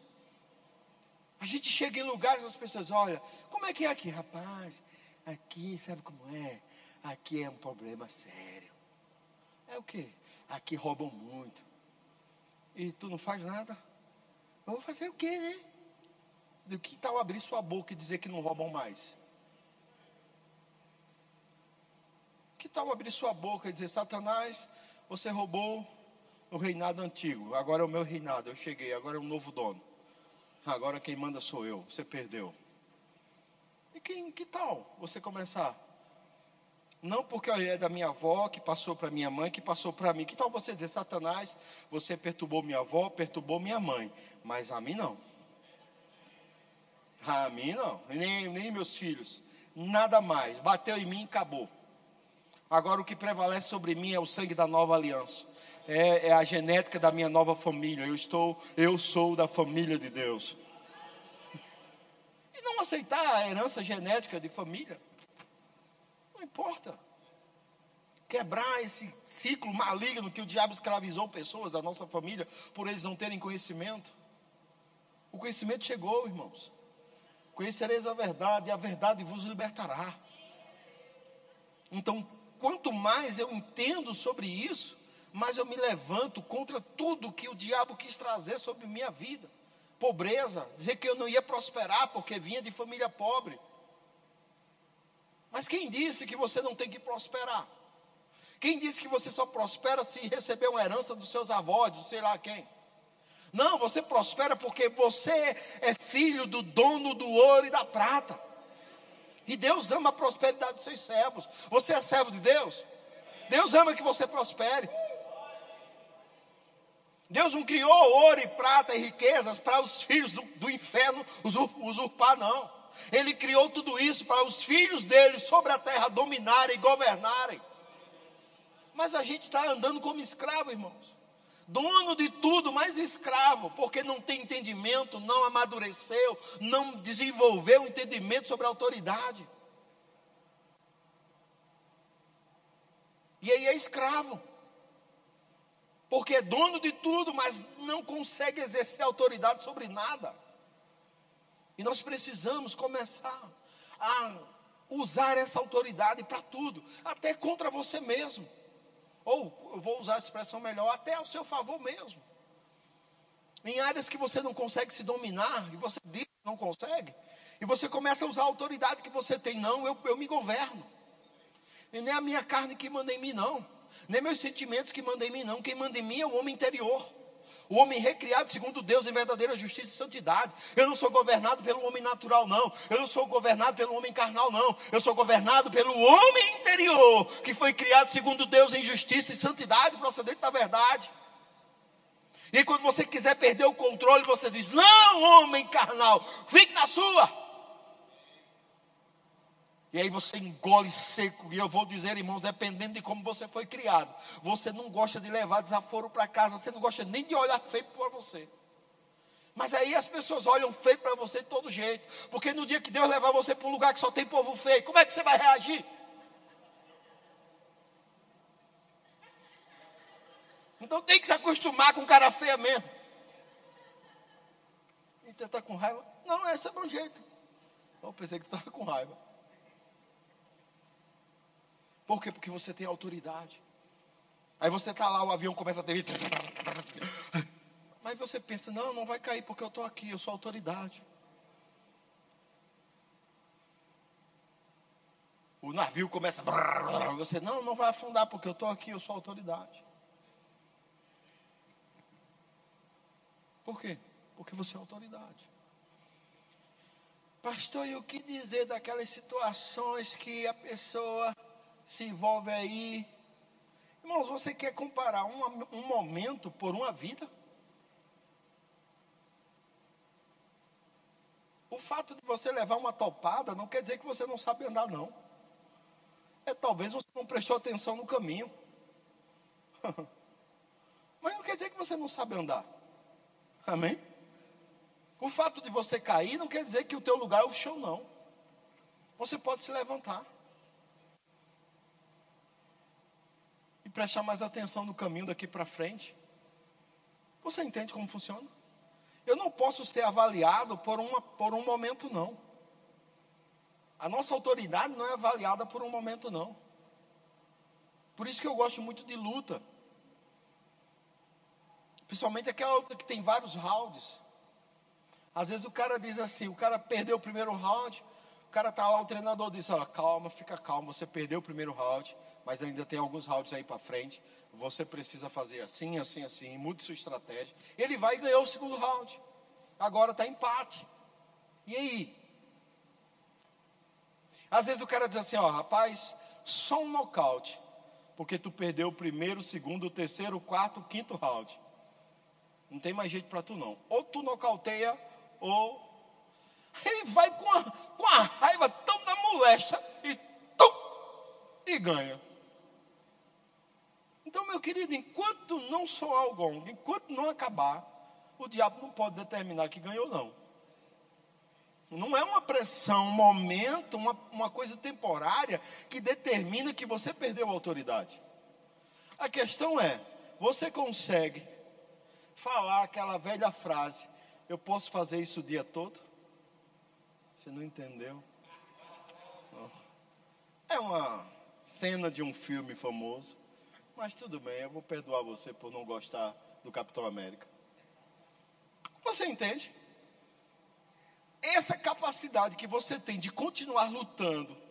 A gente chega em lugares as pessoas, olha, como é que é aqui, rapaz? Aqui, sabe como é? Aqui é um problema sério. É o quê? Aqui roubam muito. E tu não faz nada? Eu vou fazer o quê, né? Do que tal abrir sua boca e dizer que não roubam mais? Que tal abrir sua boca e dizer: Satanás, você roubou o reinado antigo, agora é o meu reinado, eu cheguei, agora é um novo dono. Agora quem manda sou eu, você perdeu. E quem, que tal você começar? Não porque é da minha avó, que passou para minha mãe, que passou para mim. Que tal você dizer, Satanás, você perturbou minha avó, perturbou minha mãe, mas a mim não. A mim não, nem, nem meus filhos. Nada mais. Bateu em mim e acabou. Agora o que prevalece sobre mim é o sangue da nova aliança. É, é, a genética da minha nova família. Eu estou, eu sou da família de Deus não aceitar a herança genética de família. Não importa. Quebrar esse ciclo maligno que o diabo escravizou pessoas da nossa família por eles não terem conhecimento. O conhecimento chegou, irmãos. Conhecereis a verdade e a verdade vos libertará. Então, quanto mais eu entendo sobre isso, mais eu me levanto contra tudo que o diabo quis trazer sobre minha vida pobreza, dizer que eu não ia prosperar porque vinha de família pobre. Mas quem disse que você não tem que prosperar? Quem disse que você só prospera se receber uma herança dos seus avós, do sei lá quem? Não, você prospera porque você é filho do dono do ouro e da prata. E Deus ama a prosperidade dos seus servos. Você é servo de Deus? Deus ama que você prospere. Deus não criou ouro e prata e riquezas para os filhos do, do inferno usurpar, não. Ele criou tudo isso para os filhos dele sobre a terra dominarem e governarem. Mas a gente está andando como escravo, irmãos. Dono de tudo, mas escravo, porque não tem entendimento, não amadureceu, não desenvolveu entendimento sobre a autoridade. E aí é escravo porque é dono de tudo, mas não consegue exercer autoridade sobre nada. E nós precisamos começar a usar essa autoridade para tudo, até contra você mesmo. Ou, eu vou usar a expressão melhor, até ao seu favor mesmo. Em áreas que você não consegue se dominar, e você diz que não consegue, e você começa a usar a autoridade que você tem, não, eu, eu me governo. E nem a minha carne que manda em mim, não nem meus sentimentos que mandam em mim, não. Quem manda em mim é o homem interior. O homem recriado segundo Deus em verdadeira justiça e santidade. Eu não sou governado pelo homem natural, não. Eu não sou governado pelo homem carnal, não. Eu sou governado pelo homem interior, que foi criado segundo Deus em justiça e santidade, procedente da verdade. E quando você quiser perder o controle, você diz: Não, homem carnal, fique na sua. E aí você engole seco. E eu vou dizer, irmãos, dependendo de como você foi criado, você não gosta de levar desaforo para casa, você não gosta nem de olhar feio para você. Mas aí as pessoas olham feio para você de todo jeito. Porque no dia que Deus levar você para um lugar que só tem povo feio, como é que você vai reagir? Então tem que se acostumar com cara feia mesmo. E você está com raiva? Não, esse é o meu jeito. Eu pensei que estava com raiva. Por quê? Porque você tem autoridade. Aí você está lá, o avião começa a ter. Mas você pensa, não, não vai cair porque eu estou aqui, eu sou autoridade. O navio começa. Você, não, não vai afundar porque eu estou aqui, eu sou autoridade. Por quê? Porque você é autoridade. Pastor, e o que dizer daquelas situações que a pessoa se envolve aí. Irmãos, você quer comparar um, um momento por uma vida? O fato de você levar uma topada não quer dizer que você não sabe andar, não. É talvez você não prestou atenção no caminho. *laughs* Mas não quer dizer que você não sabe andar. Amém? O fato de você cair não quer dizer que o teu lugar é o chão, não. Você pode se levantar. Prestar mais atenção no caminho daqui para frente. Você entende como funciona? Eu não posso ser avaliado por, uma, por um momento, não. A nossa autoridade não é avaliada por um momento, não. Por isso que eu gosto muito de luta. Principalmente aquela luta que tem vários rounds. Às vezes o cara diz assim, o cara perdeu o primeiro round, o cara tá lá, o treinador diz, olha, calma, fica calmo, você perdeu o primeiro round, mas ainda tem alguns rounds aí para frente. Você precisa fazer assim, assim, assim, mude sua estratégia. Ele vai e ganhou o segundo round. Agora está empate. E aí? Às vezes o cara diz assim, ó, rapaz, só um nocaute, porque tu perdeu o primeiro, o segundo, o terceiro, o quarto, o quinto round. Não tem mais jeito para tu não. Ou tu nocauteia, ou ele vai com a, com a raiva tão da molesta e tum, e ganha. Então, meu querido, enquanto não soar o gong, enquanto não acabar, o diabo não pode determinar que ganhou não. Não é uma pressão, um momento, uma, uma coisa temporária que determina que você perdeu a autoridade. A questão é: você consegue falar aquela velha frase, eu posso fazer isso o dia todo? Você não entendeu? É uma cena de um filme famoso, mas tudo bem, eu vou perdoar você por não gostar do Capitão América. Você entende? Essa capacidade que você tem de continuar lutando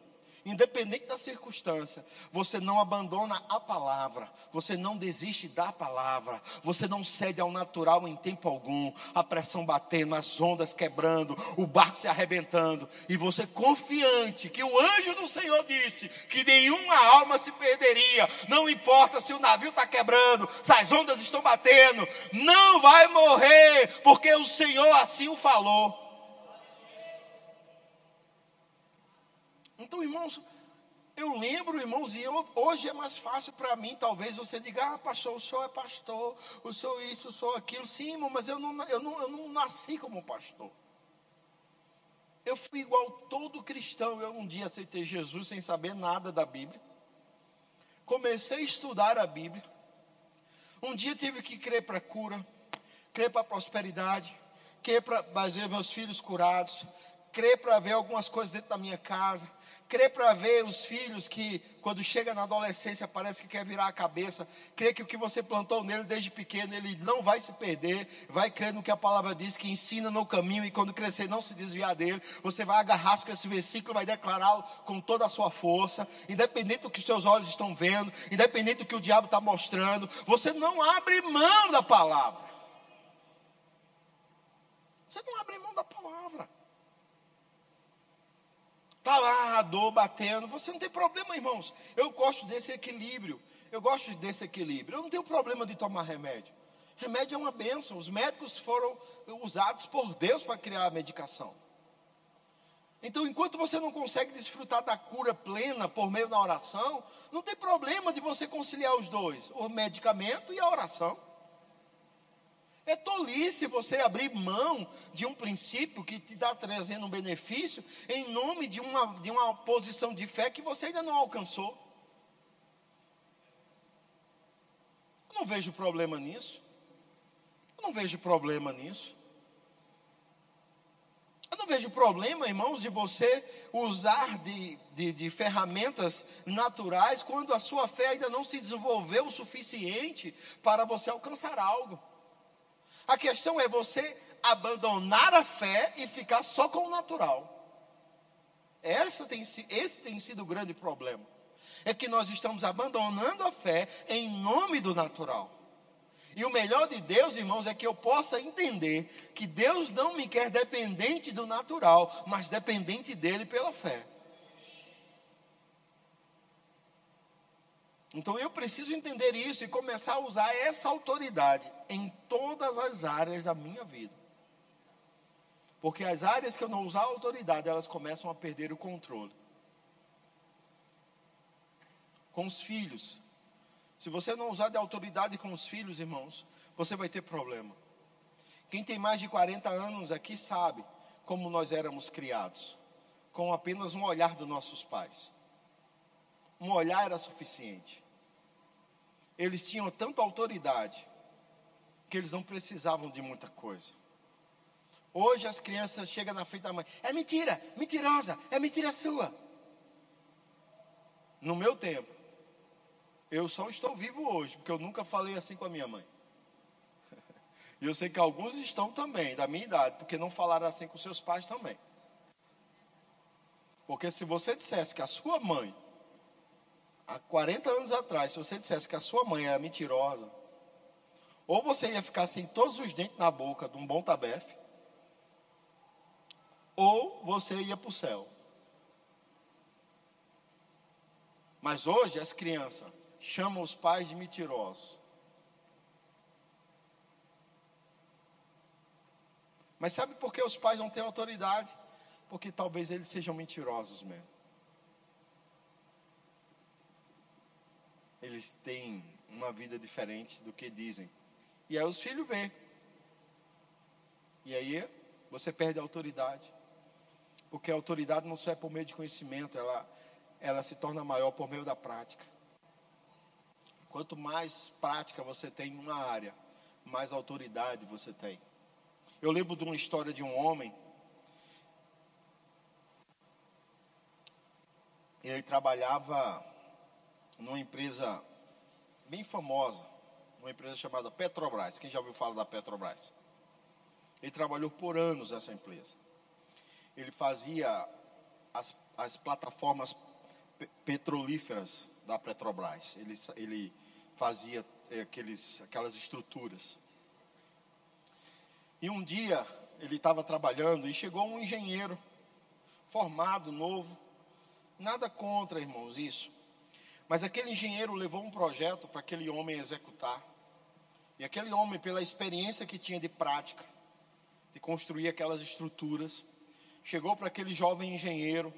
independente da circunstância, você não abandona a palavra, você não desiste da palavra, você não cede ao natural em tempo algum, a pressão batendo, as ondas quebrando, o barco se arrebentando, e você confiante que o anjo do Senhor disse que nenhuma alma se perderia, não importa se o navio está quebrando, se as ondas estão batendo, não vai morrer, porque o Senhor assim o falou. Então, irmãos, eu lembro, irmãos, e eu, hoje é mais fácil para mim, talvez você diga, ah, pastor, o senhor é pastor, o senhor isso, o senhor aquilo. Sim, irmão, mas eu não, eu não, eu não nasci como pastor. Eu fui igual todo cristão. Eu um dia aceitei Jesus sem saber nada da Bíblia. Comecei a estudar a Bíblia. Um dia tive que crer para cura, crer para prosperidade, crer para ver meus filhos curados, crer para ver algumas coisas dentro da minha casa, crer para ver os filhos que, quando chega na adolescência, parece que quer virar a cabeça, crer que o que você plantou nele desde pequeno, ele não vai se perder, vai crer no que a palavra diz, que ensina no caminho e quando crescer não se desviar dele, você vai agarrar com esse versículo, vai declará-lo com toda a sua força, independente do que os teus olhos estão vendo, independente do que o diabo está mostrando, você não abre mão da palavra. Você não abre mão da palavra. Está lá a dor batendo. Você não tem problema, irmãos. Eu gosto desse equilíbrio. Eu gosto desse equilíbrio. Eu não tenho problema de tomar remédio. Remédio é uma bênção. Os médicos foram usados por Deus para criar a medicação. Então, enquanto você não consegue desfrutar da cura plena por meio da oração, não tem problema de você conciliar os dois, o medicamento e a oração. É tolice você abrir mão de um princípio que te está trazendo um benefício em nome de uma, de uma posição de fé que você ainda não alcançou. Eu não vejo problema nisso. Eu não vejo problema nisso. Eu não vejo problema, irmãos, de você usar de, de, de, ferramentas naturais quando a sua fé ainda não se desenvolveu o suficiente para você alcançar algo. A questão é você abandonar a fé e ficar só com o natural. Essa tem, esse tem sido o grande problema. É que nós estamos abandonando a fé em nome do natural. E o melhor de Deus, irmãos, é que eu possa entender que Deus não me quer dependente do natural, mas dependente dele pela fé. Então eu preciso entender isso e começar a usar essa autoridade em todas as áreas da minha vida. Porque as áreas que eu não usar a autoridade, elas começam a perder o controle. Com os filhos. Se você não usar de autoridade com os filhos, irmãos, você vai ter problema. Quem tem mais de 40 anos aqui sabe como nós éramos criados, com apenas um olhar dos nossos pais. Um olhar era suficiente eles tinham tanta autoridade que eles não precisavam de muita coisa. Hoje as crianças chegam na frente da mãe, é mentira, mentirosa, é mentira sua. No meu tempo, eu só estou vivo hoje, porque eu nunca falei assim com a minha mãe. *laughs* E eu sei que alguns estão também, da minha idade, porque não falaram assim com seus pais também. Porque se você dissesse que a sua mãe há 40 anos atrás, se você dissesse que a sua mãe era mentirosa, ou você ia ficar sem todos os dentes na boca de um bom tabefe, ou você ia para o céu. Mas hoje as crianças chamam os pais de mentirosos. Mas sabe por que os pais não têm autoridade? Porque talvez eles sejam mentirosos mesmo. Eles têm uma vida diferente do que dizem. E aí os filhos vê. E aí você perde a autoridade. Porque a autoridade não só é por meio de conhecimento, ela, ela se torna maior por meio da prática. Quanto mais prática você tem em uma área, mais autoridade você tem. Eu lembro de uma história de um homem. Ele trabalhava numa empresa bem famosa, uma empresa chamada Petrobras. Quem já ouviu falar da Petrobras? Ele trabalhou por anos nessa empresa. Ele fazia as, as plataformas petrolíferas da Petrobras. Ele, ele fazia eh, aqueles, aquelas estruturas. E um dia ele estava trabalhando e chegou um engenheiro formado, novo. Nada contra, irmãos, isso. Mas aquele engenheiro levou um projeto para aquele homem executar. E aquele homem, pela experiência que tinha de prática, de construir aquelas estruturas, chegou para aquele jovem engenheiro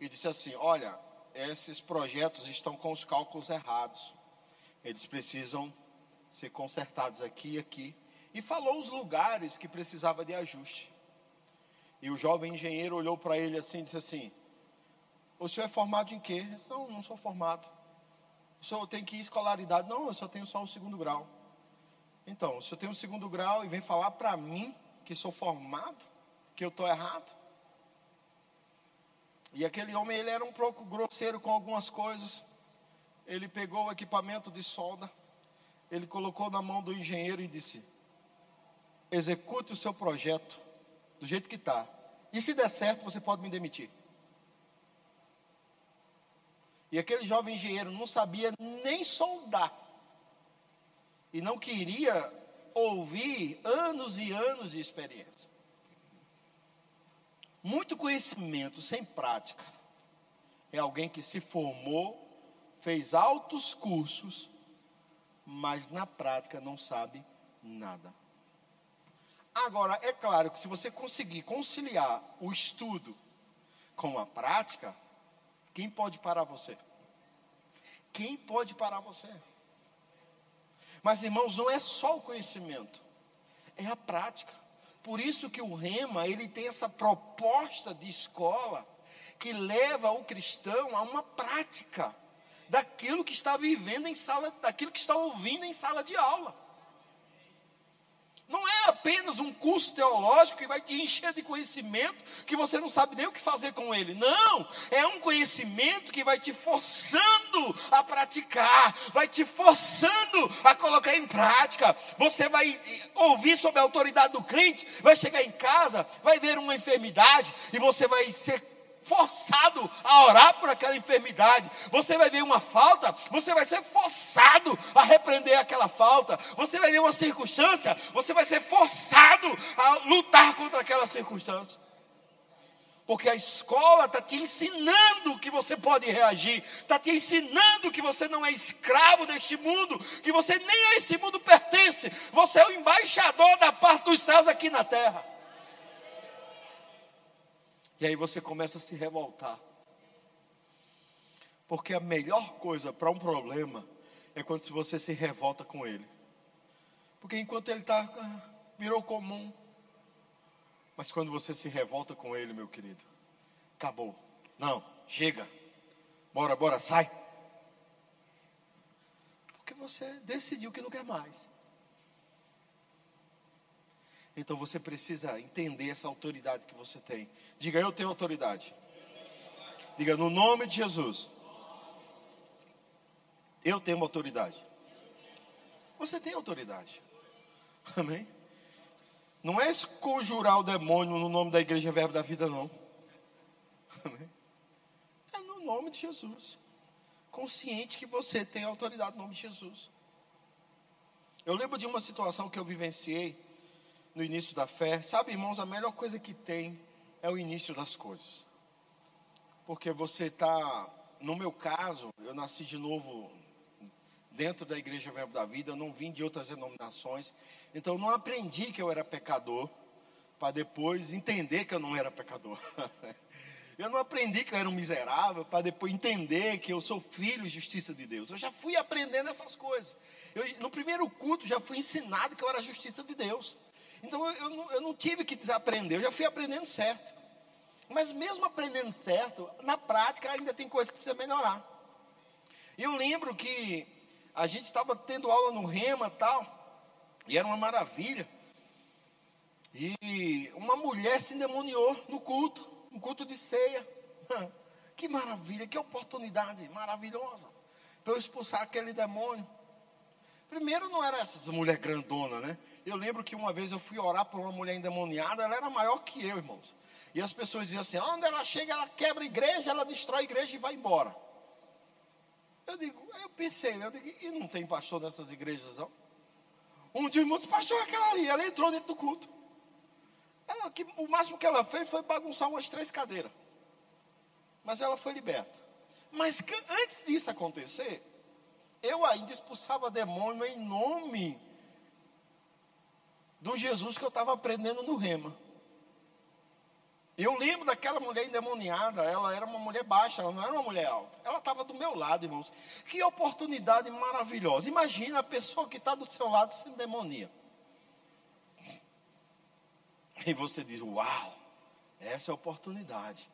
e disse assim: Olha, esses projetos estão com os cálculos errados. Eles precisam ser consertados aqui e aqui e falou os lugares que precisava de ajuste. E o jovem engenheiro olhou para ele assim e disse assim: O senhor é formado em quê? Ele disse, não, não sou formado. Senhor tem que ir escolaridade? Não, eu só tenho só o segundo grau. Então, o senhor tem o segundo grau e vem falar para mim que sou formado, que eu estou errado? E aquele homem, ele era um pouco grosseiro com algumas coisas. Ele pegou o equipamento de solda, ele colocou na mão do engenheiro e disse: execute o seu projeto do jeito que está. E se der certo, você pode me demitir. E aquele jovem engenheiro não sabia nem soldar. E não queria ouvir anos e anos de experiência. Muito conhecimento sem prática é alguém que se formou, fez altos cursos, mas na prática não sabe nada. Agora, é claro que se você conseguir conciliar o estudo com a prática, quem pode parar você? Quem pode parar você? Mas, irmãos, não é só o conhecimento, é a prática. Por isso que o Rema, ele tem essa proposta de escola que leva o cristão a uma prática daquilo que está vivendo em sala, daquilo que está ouvindo em sala de aula. Não é apenas um curso teológico que vai te encher de conhecimento que você não sabe nem o que fazer com ele. Não, é um conhecimento que vai te forçando a praticar, vai te forçando a colocar em prática. Você vai ouvir sobre a autoridade do crente, vai chegar em casa, vai ver uma enfermidade e você vai ser forçado a orar por aquela enfermidade. Você vai ver uma falta, você vai ser forçado a repreender aquela falta. Você vai ver uma circunstância, você vai ser forçado a lutar contra aquela circunstância. Porque a escola está te ensinando que você pode reagir, está te ensinando que você não é escravo deste mundo, que você nem a esse mundo pertence, você é o embaixador da parte dos céus aqui na terra. E aí você começa a se revoltar. Porque a melhor coisa para um problema é quando você se revolta com ele. Porque enquanto ele está, ah, virou comum. Mas quando você se revolta com ele, meu querido, acabou. Não, chega. Bora, bora, sai. Porque você decidiu que não quer mais. Então você precisa entender essa autoridade que você tem. Diga, eu tenho autoridade. Diga, no nome de Jesus. Eu tenho autoridade. Você tem autoridade. Amém? Não é conjurar o demônio no nome da igreja Verbo da Vida, não. Amém? É no nome de Jesus. Consciente que você tem autoridade no nome de Jesus. Eu lembro de uma situação que eu vivenciei no início da fé. Sabe, irmãos, a melhor coisa que tem é o início das coisas. Porque você está, no meu caso, eu nasci de novo dentro da Igreja Verbo da Vida, não vim de outras denominações, então não aprendi que eu era pecador, para depois entender que eu não era pecador. *laughs* Eu não aprendi que eu era um miserável para depois entender que eu sou filho e justiça de Deus. Eu já fui aprendendo essas coisas. Eu, no primeiro culto já fui ensinado que eu era justiça de Deus. Então eu, não, eu não tive que desaprender, eu já fui aprendendo certo. Mas mesmo aprendendo certo, na prática ainda tem coisas que precisa melhorar. E eu lembro que a gente estava tendo aula no Rema tal, e era uma maravilha. E uma mulher se endemoniou no culto um culto de ceia. *laughs* Que maravilha, que oportunidade maravilhosa para eu expulsar aquele demônio. Primeiro não era essa mulher grandona, né? Eu lembro que uma vez eu fui orar por uma mulher endemoniada, ela era maior que eu, irmãos. E as pessoas diziam assim: onde ela chega, ela quebra a igreja, ela destrói a igreja e vai embora. Eu digo, eu pensei, né? Eu digo, e não tem pastor nessas igrejas, não? Um dia o irmão disse, pastor, aquela ali, ela entrou dentro do culto. Ela, que, o máximo que ela fez foi bagunçar umas três cadeiras. Mas ela foi liberta. Mas antes disso acontecer, eu ainda expulsava demônio em nome do Jesus que eu estava aprendendo no rema. Eu lembro daquela mulher endemoniada, ela era uma mulher baixa, ela não era uma mulher alta. Ela estava do meu lado, irmãos. Que oportunidade maravilhosa. Imagina a pessoa que está do seu lado se demonia. E você diz: Uau, essa é a oportunidade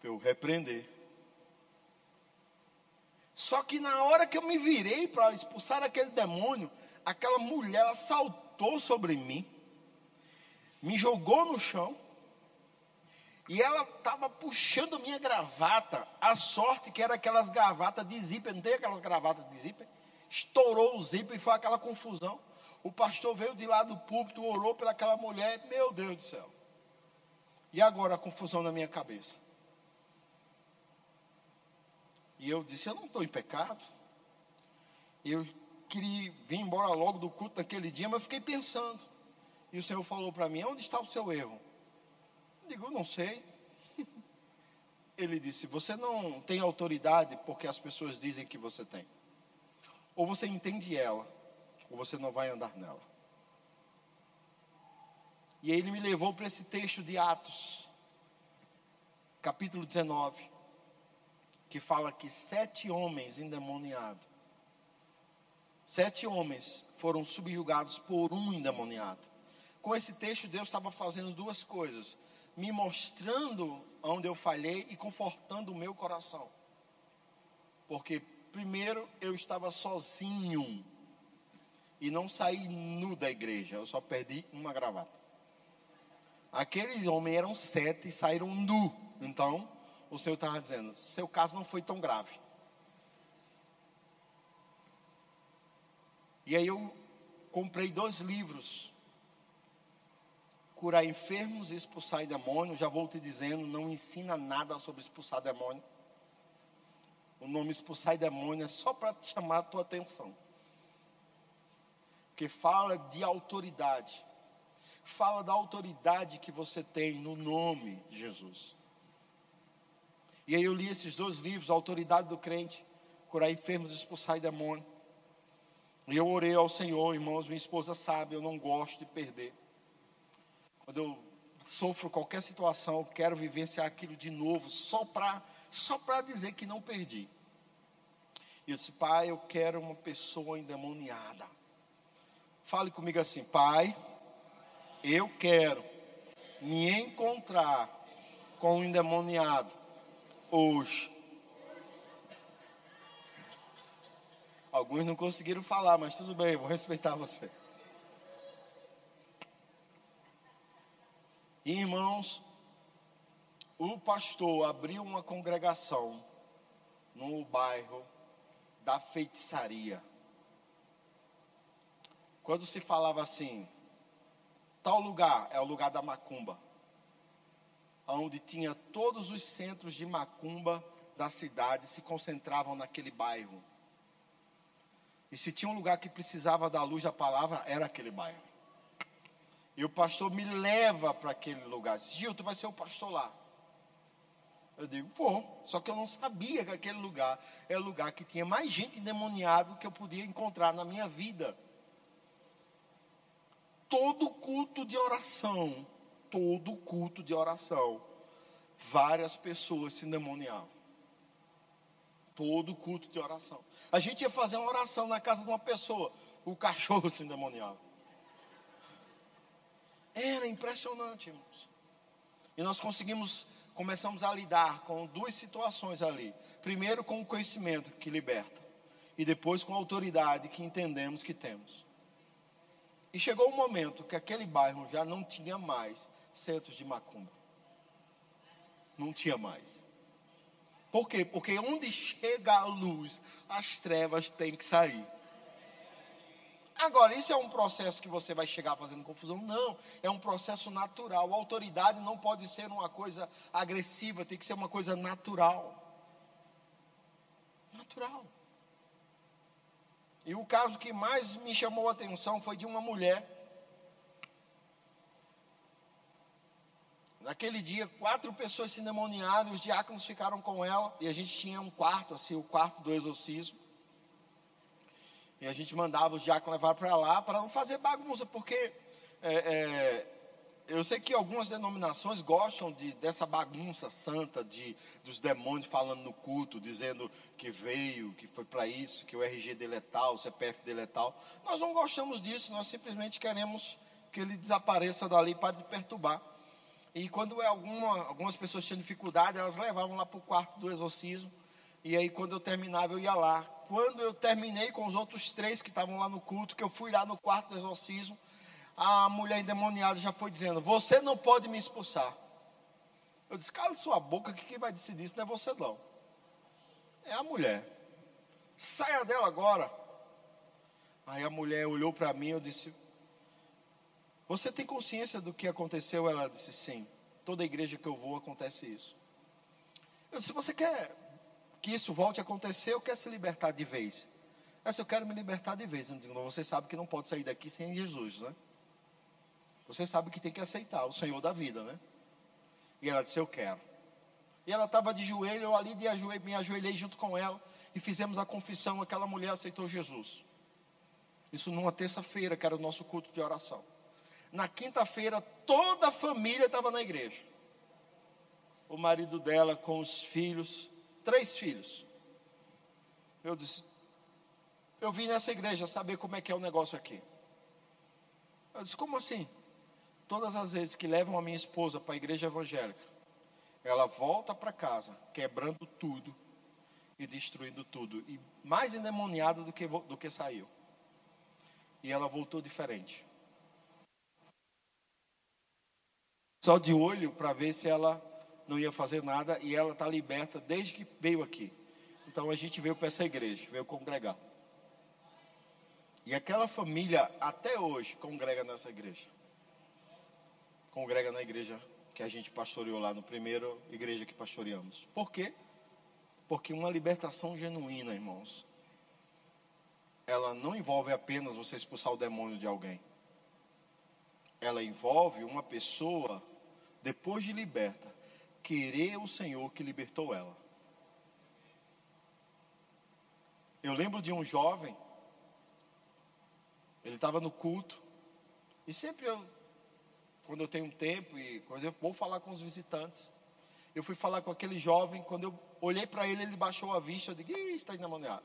para eu repreender. Só que na hora que eu me virei para expulsar aquele demônio, aquela mulher ela saltou sobre mim, me jogou no chão, e ela estava puxando minha gravata. A sorte que era aquelas gravatas de zíper, não tem aquelas gravatas de zíper? Estourou o zíper e foi aquela confusão. O pastor veio de lá do púlpito, orou pelaquela mulher. Meu Deus do céu. E agora a confusão na minha cabeça. E eu disse: Eu não estou em pecado. Eu queria vir embora logo do culto naquele dia, mas fiquei pensando. E o Senhor falou para mim: Onde está o seu erro? Eu digo: Não sei. *laughs* Ele disse: Você não tem autoridade porque as pessoas dizem que você tem. Ou você entende ela, ou você não vai andar nela. E ele me levou para esse texto de Atos, capítulo 19, que fala que sete homens endemoniados, sete homens foram subjugados por um endemoniado. Com esse texto, Deus estava fazendo duas coisas: me mostrando onde eu falhei e confortando o meu coração. Porque, primeiro, eu estava sozinho e não saí nu da igreja, eu só perdi uma gravata. Aqueles homens eram sete e saíram nu. Então, o Senhor estava dizendo: seu caso não foi tão grave. E aí eu comprei dois livros. Curar enfermos e expulsar demônios. Já vou te dizendo, não ensina nada sobre expulsar demônio. O nome expulsar demônio é só para chamar a tua atenção que fala de autoridade. Fala da autoridade que você tem no nome de Jesus. E aí eu li esses dois livros, Autoridade do Crente, Curar Enfermos e Expulsar Demônio. E eu orei ao Senhor, irmãos, minha esposa sabe, eu não gosto de perder. Quando eu sofro qualquer situação, eu quero vivenciar aquilo de novo, só para só dizer que não perdi. E eu disse, pai, eu quero uma pessoa endemoniada. Fale comigo assim, Pai, eu quero me encontrar com um endemoniado hoje. Alguns não conseguiram falar, mas tudo bem, vou respeitar você. Irmãos, o pastor abriu uma congregação no bairro da feitiçaria. Quando se falava assim, tal lugar é o lugar da macumba, onde tinha todos os centros de macumba da cidade se concentravam naquele bairro. E se tinha um lugar que precisava da luz da palavra, era aquele bairro. E o pastor me leva para aquele lugar. Gil, tu vai ser o pastor lá. Eu digo, vou. Só que eu não sabia que aquele lugar é o lugar que tinha mais gente endemoniada que eu podia encontrar na minha vida. Todo culto de oração, todo culto de oração, várias pessoas se endemoniavam. Todo culto de oração. A gente ia fazer uma oração na casa de uma pessoa, o cachorro se endemoniava. Era impressionante, irmãos. E nós conseguimos, começamos a lidar com duas situações ali. Primeiro, com o conhecimento que liberta, e depois com a autoridade que entendemos que temos. E chegou o um momento que aquele bairro já não tinha mais centros de macumba. Não tinha mais. Por quê? Porque onde chega a luz, as trevas têm que sair. Agora, isso é um processo que você vai chegar fazendo confusão? Não, é um processo natural. A autoridade não pode ser uma coisa agressiva, tem que ser uma coisa natural. Natural. E o caso que mais me chamou a atenção foi de uma mulher. Naquele dia, quatro pessoas se endemoniaram, os diáconos ficaram com ela, e a gente tinha um quarto, assim, o quarto do exorcismo. E a gente mandava os diáconos levar para lá para não fazer bagunça, porque é, é, eu sei que algumas denominações gostam de, dessa bagunça santa de, dos demônios falando no culto, dizendo que veio, que foi para isso, que o RG dele é tal, o CPF dele é tal. Nós não gostamos disso, nós simplesmente queremos que ele desapareça dali para de perturbar. E quando é alguma, algumas pessoas tinham dificuldade, elas levavam lá para o quarto do exorcismo. E aí, quando eu terminava, eu ia lá quando eu terminei com os outros três que estavam lá no culto, que eu fui lá no quarto do exorcismo, a mulher endemoniada já foi dizendo: Você não pode me expulsar. Eu disse: Cala sua boca, que quem vai decidir isso não é você, não. É a mulher. Saia dela agora. Aí a mulher olhou para mim e eu disse: Você tem consciência do que aconteceu? Ela disse: Sim. Toda igreja que eu vou acontece isso. Eu disse: Você quer que isso volte a acontecer ou quer se libertar de vez? Essa eu quero me libertar de vez. Você sabe que não pode sair daqui sem Jesus, né? Você sabe que tem que aceitar o Senhor da vida, né? E ela disse: Eu quero. E ela estava de joelho, eu ali de ajoelho, me ajoelhei junto com ela e fizemos a confissão. Aquela mulher aceitou Jesus. Isso numa terça-feira, que era o nosso culto de oração. Na quinta-feira, toda a família estava na igreja. O marido dela com os filhos três filhos. Eu disse, eu vim nessa igreja saber como é que é o negócio aqui. Eu disse, como assim? Todas as vezes que levam a minha esposa para a igreja evangélica, ela volta para casa quebrando tudo e destruindo tudo. E mais endemoniada do que, do que saiu. E ela voltou diferente. Só de olho para ver se ela não ia fazer nada e ela está liberta desde que veio aqui. Então a gente veio para essa igreja, veio congregar. E aquela família até hoje congrega nessa igreja. Congrega na igreja que a gente pastoreou lá no primeiro igreja que pastoreamos. Por quê? Porque uma libertação genuína, irmãos, ela não envolve apenas você expulsar o demônio de alguém. Ela envolve uma pessoa, depois de liberta, querer o Senhor que libertou ela. Eu lembro de um jovem, ele estava no culto, e sempre eu, quando eu tenho tempo e quando eu vou falar com os visitantes, eu fui falar com aquele jovem, quando eu olhei para ele, ele baixou a vista, eu digo, Ih, está endemoniado.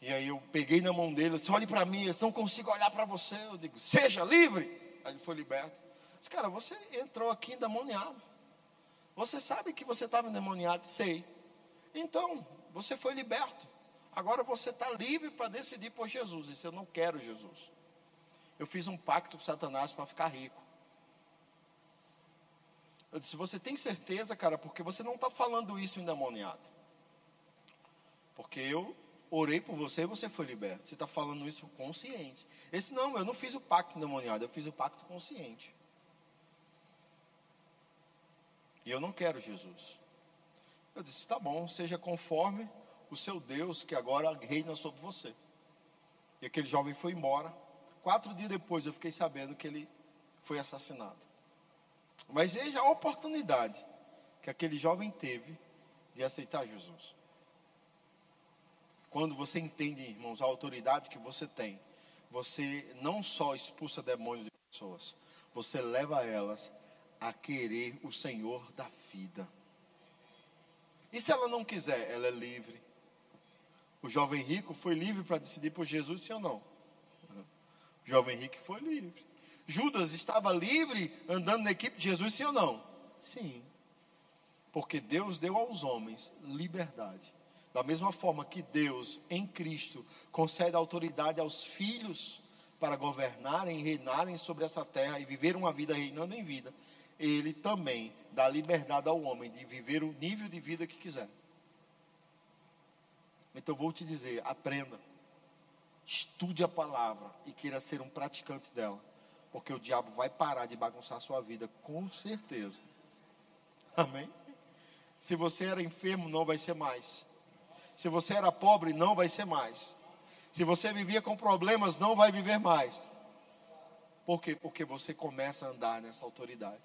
E aí eu peguei na mão dele, disse, olhe para mim, eu não consigo olhar para você. Eu digo, seja livre. Ele foi liberto. Disse, cara, você entrou aqui endemoniado. Você sabe que você estava endemoniado? Sei. Então, você foi liberto. Agora você está livre para decidir por Jesus. E se eu não quero Jesus. Eu fiz um pacto com Satanás para ficar rico. Eu disse, você tem certeza, cara, porque você não está falando isso endemoniado. Porque eu orei por você e você foi liberto. Você está falando isso consciente. Esse não, eu não fiz o pacto endemoniado, eu fiz o pacto consciente. E eu não quero Jesus. Eu disse: tá bom, seja conforme o seu Deus que agora reina sobre você. E aquele jovem foi embora. Quatro dias depois eu fiquei sabendo que ele foi assassinado. Mas veja a oportunidade que aquele jovem teve de aceitar Jesus. Quando você entende, irmãos, a autoridade que você tem, você não só expulsa demônios de pessoas, você leva elas a querer o Senhor da vida. E se ela não quiser, ela é livre. O jovem rico foi livre para decidir por Jesus, sim ou não? O jovem rico foi livre. Judas estava livre andando na equipe de Jesus, sim ou não? Sim. Porque Deus deu aos homens liberdade. Da mesma forma que Deus, em Cristo, concede autoridade aos filhos para governarem e reinarem sobre essa terra e viver uma vida reinando em vida, Ele também dá liberdade ao homem de viver o nível de vida que quiser. Então vou te dizer, aprenda, estude a palavra e queira ser um praticante dela, porque o diabo vai parar de bagunçar a sua vida, com certeza. Amém? Se você era enfermo, não vai ser mais. Se você era pobre, não vai ser mais. Se você vivia com problemas, não vai viver mais. Por quê? Porque você começa a andar nessa autoridade.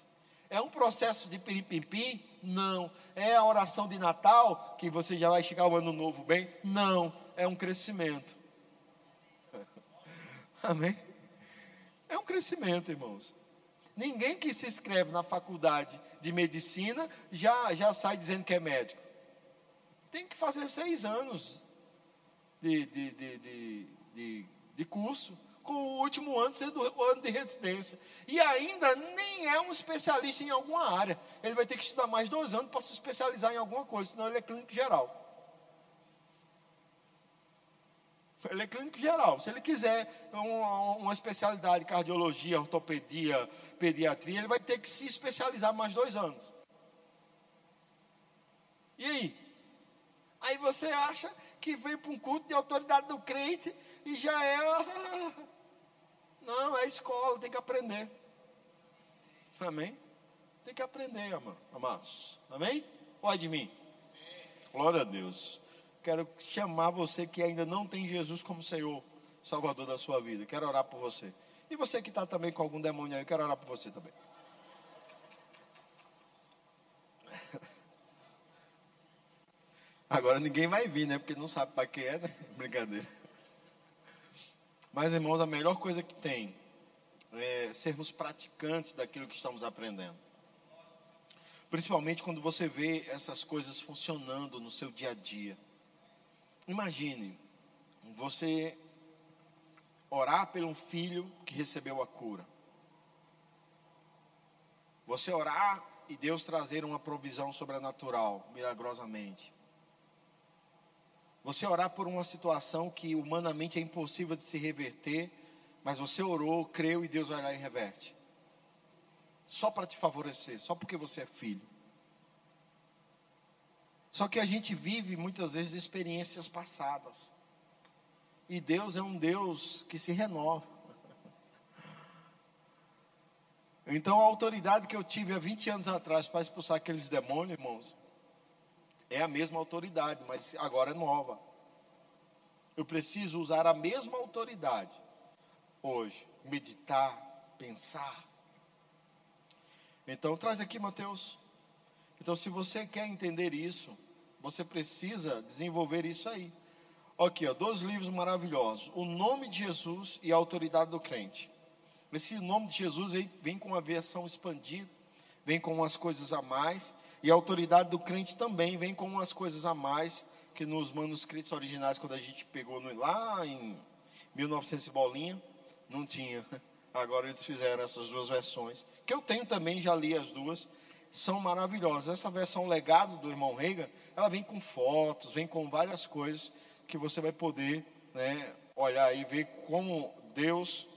É um processo de piripimpim? Não. É a oração de Natal que você já vai chegar o ano novo bem? Não. É um crescimento. *laughs* Amém? É um crescimento, irmãos. Ninguém que se inscreve na faculdade de medicina já, já sai dizendo que é médico tem que fazer seis anos de, de, de, de, de, curso, com o último ano sendo o ano de residência. E ainda nem é um especialista em alguma área. Ele vai ter que estudar mais dois anos para se especializar em alguma coisa, senão ele é clínico geral. Ele é clínico geral. Se ele quiser uma, uma, especialidade, cardiologia, ortopedia, pediatria, ele vai ter que se especializar mais dois anos. E aí? Aí você acha que veio para um culto de autoridade do crente e já é. Não, é escola, tem que aprender. Amém? Tem que aprender, amados. Amém? Pode de mim. Glória a Deus. Quero chamar você que ainda não tem Jesus como Senhor, Salvador da sua vida. Quero orar por você. E você que está também com algum demônio aí, quero orar por você também. *laughs* Agora ninguém vai vir, né? Porque não sabe para que é, né? *laughs* Brincadeira. Mas, irmãos, a melhor coisa que tem é sermos praticantes daquilo que estamos aprendendo. Principalmente quando você vê essas coisas funcionando no seu dia a dia. Imagine você orar por um filho que recebeu a cura. Você orar e Deus trazer uma provisão sobrenatural, milagrosamente. Você orar por uma situação que humanamente é impossível de se reverter, mas você orou, creu e Deus vai lá e reverte. Só para te favorecer, só porque você é filho. Só que a gente vive muitas vezes experiências passadas. E Deus é um Deus que se renova. *laughs* Então a autoridade que eu tive há 20 anos atrás para expulsar aqueles demônios, irmãos, é a mesma autoridade, mas agora é nova. Eu preciso usar a mesma autoridade hoje. Meditar, pensar. Então, traz aqui, Mateus. Então, se você quer entender isso, você precisa desenvolver isso aí. Aqui, ó, dois livros maravilhosos: O Nome de Jesus e a Autoridade do Crente. Esse nome de Jesus vem, vem com uma versão expandida, vem com umas coisas a mais. E a autoridade do crente também vem com umas coisas a mais que nos manuscritos originais, quando a gente pegou no, lá em 1900 bolinha, não tinha. *laughs* Agora eles fizeram essas duas versões, que eu tenho também, já li as duas, são maravilhosas. Essa versão legado do irmão Reiga, ela vem com fotos, vem com várias coisas que você vai poder né, olhar e ver como Deus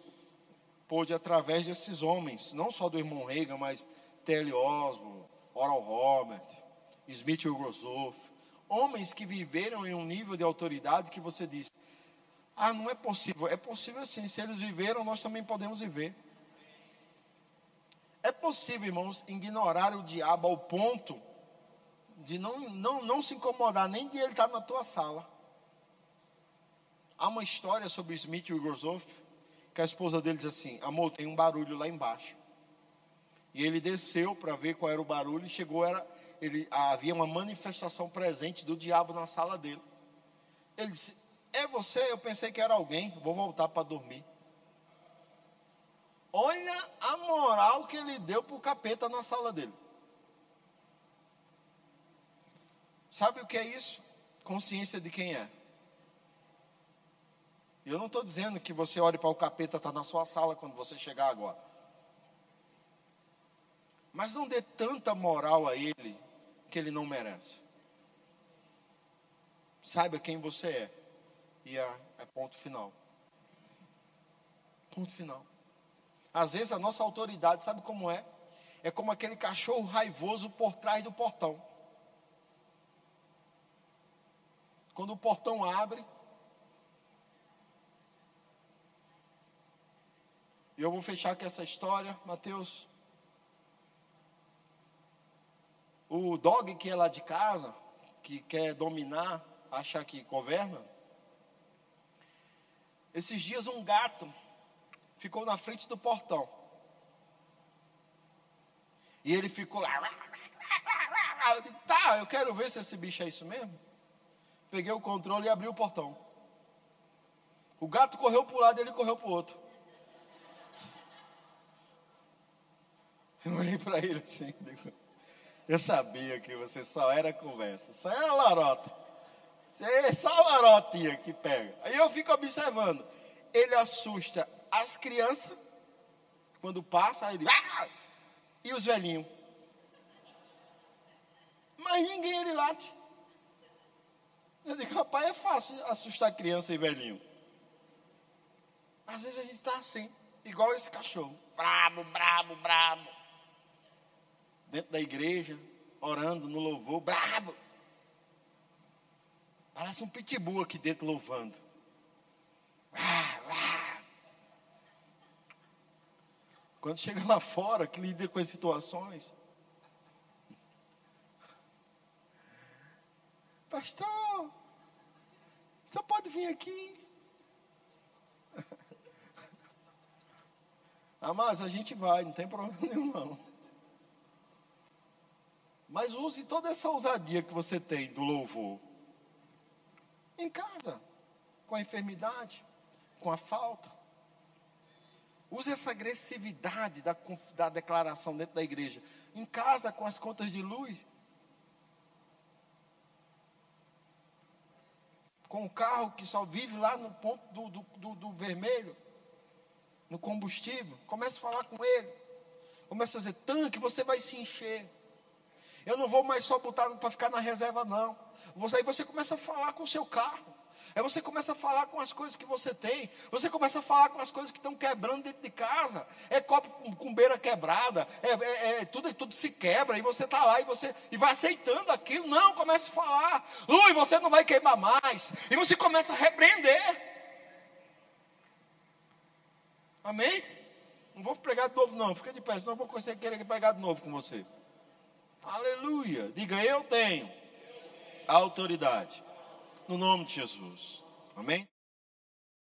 pôde, através desses homens, não só do irmão Reiga, mas T.L. Osborne, Oral Roberts, Smith Wigglesworth, homens que viveram em um nível de autoridade que você diz: ah, não é possível. É possível sim. Se eles viveram, nós também podemos viver. É possível, irmãos, ignorar o diabo ao ponto de não, não, não se incomodar nem de ele estar na tua sala. Há uma história sobre Smith que que a esposa dele diz assim: Amor, tem um barulho lá embaixo. E ele desceu para ver qual era o barulho e chegou, era, ele, havia uma manifestação presente do diabo na sala dele. Ele disse: É você? Eu pensei que era alguém, vou voltar para dormir. Olha a moral que ele deu para o capeta na sala dele. Sabe o que é isso? Consciência de quem é. Eu não estou dizendo que você olhe para o capeta está na sua sala quando você chegar agora. Mas não dê tanta moral a ele que ele não merece. Saiba quem você é. E é, é ponto final. Ponto final. Às vezes a nossa autoridade, sabe como é? É como aquele cachorro raivoso por trás do portão. Quando o portão abre, e eu vou fechar com essa história, Mateus. O dog que é lá de casa, que quer dominar, achar que governa. Esses dias um gato ficou na frente do portão. E ele ficou lá. Eu digo, tá, eu quero ver se esse bicho é isso mesmo. Peguei o controle e abri o portão. O gato correu para um lado e ele correu para o outro. Eu olhei para ele assim. Digo, eu sabia que você só era conversa, só era larota. Você é só larotinha que pega. Aí eu fico observando. Ele assusta as crianças, quando passa, ele. Ah! E os velhinhos. Mas ninguém ele late. Eu digo, rapaz, é fácil assustar criança e velhinho. Às vezes a gente está assim, igual esse cachorro. Brabo, brabo, brabo. Dentro da igreja, orando no louvor, brabo. Parece um pitbull aqui dentro louvando. Quando chega lá fora, que lida com as situações. Pastor, só pode vir aqui. Ah, mas a gente vai, não tem problema nenhum não. Mas use toda essa ousadia que você tem do louvor. Em casa, com a enfermidade, com a falta. Use essa agressividade da, da declaração dentro da igreja. Em casa, com as contas de luz. Com o carro que só vive lá no ponto do, do, do, do vermelho, no combustível. Comece a falar com ele. Comece a dizer, tanque, você vai se encher. Eu não vou mais só botar para ficar na reserva, não. Você, aí você começa a falar com o seu carro. Aí você começa a falar com as coisas que você tem. Você começa a falar com as coisas que estão quebrando dentro de casa. É copo com, com beira quebrada. É, é, é, tudo, tudo se quebra. E você está lá e você e vai aceitando aquilo. Não, comece a falar. Lui, você não vai queimar mais. E você começa a repreender. Amém? Não vou pregar de novo, não. Fica de pé, senão eu vou conseguir querer pregar de novo com você. Aleluia. Diga, eu tenho autoridade no nome de Jesus. Amém?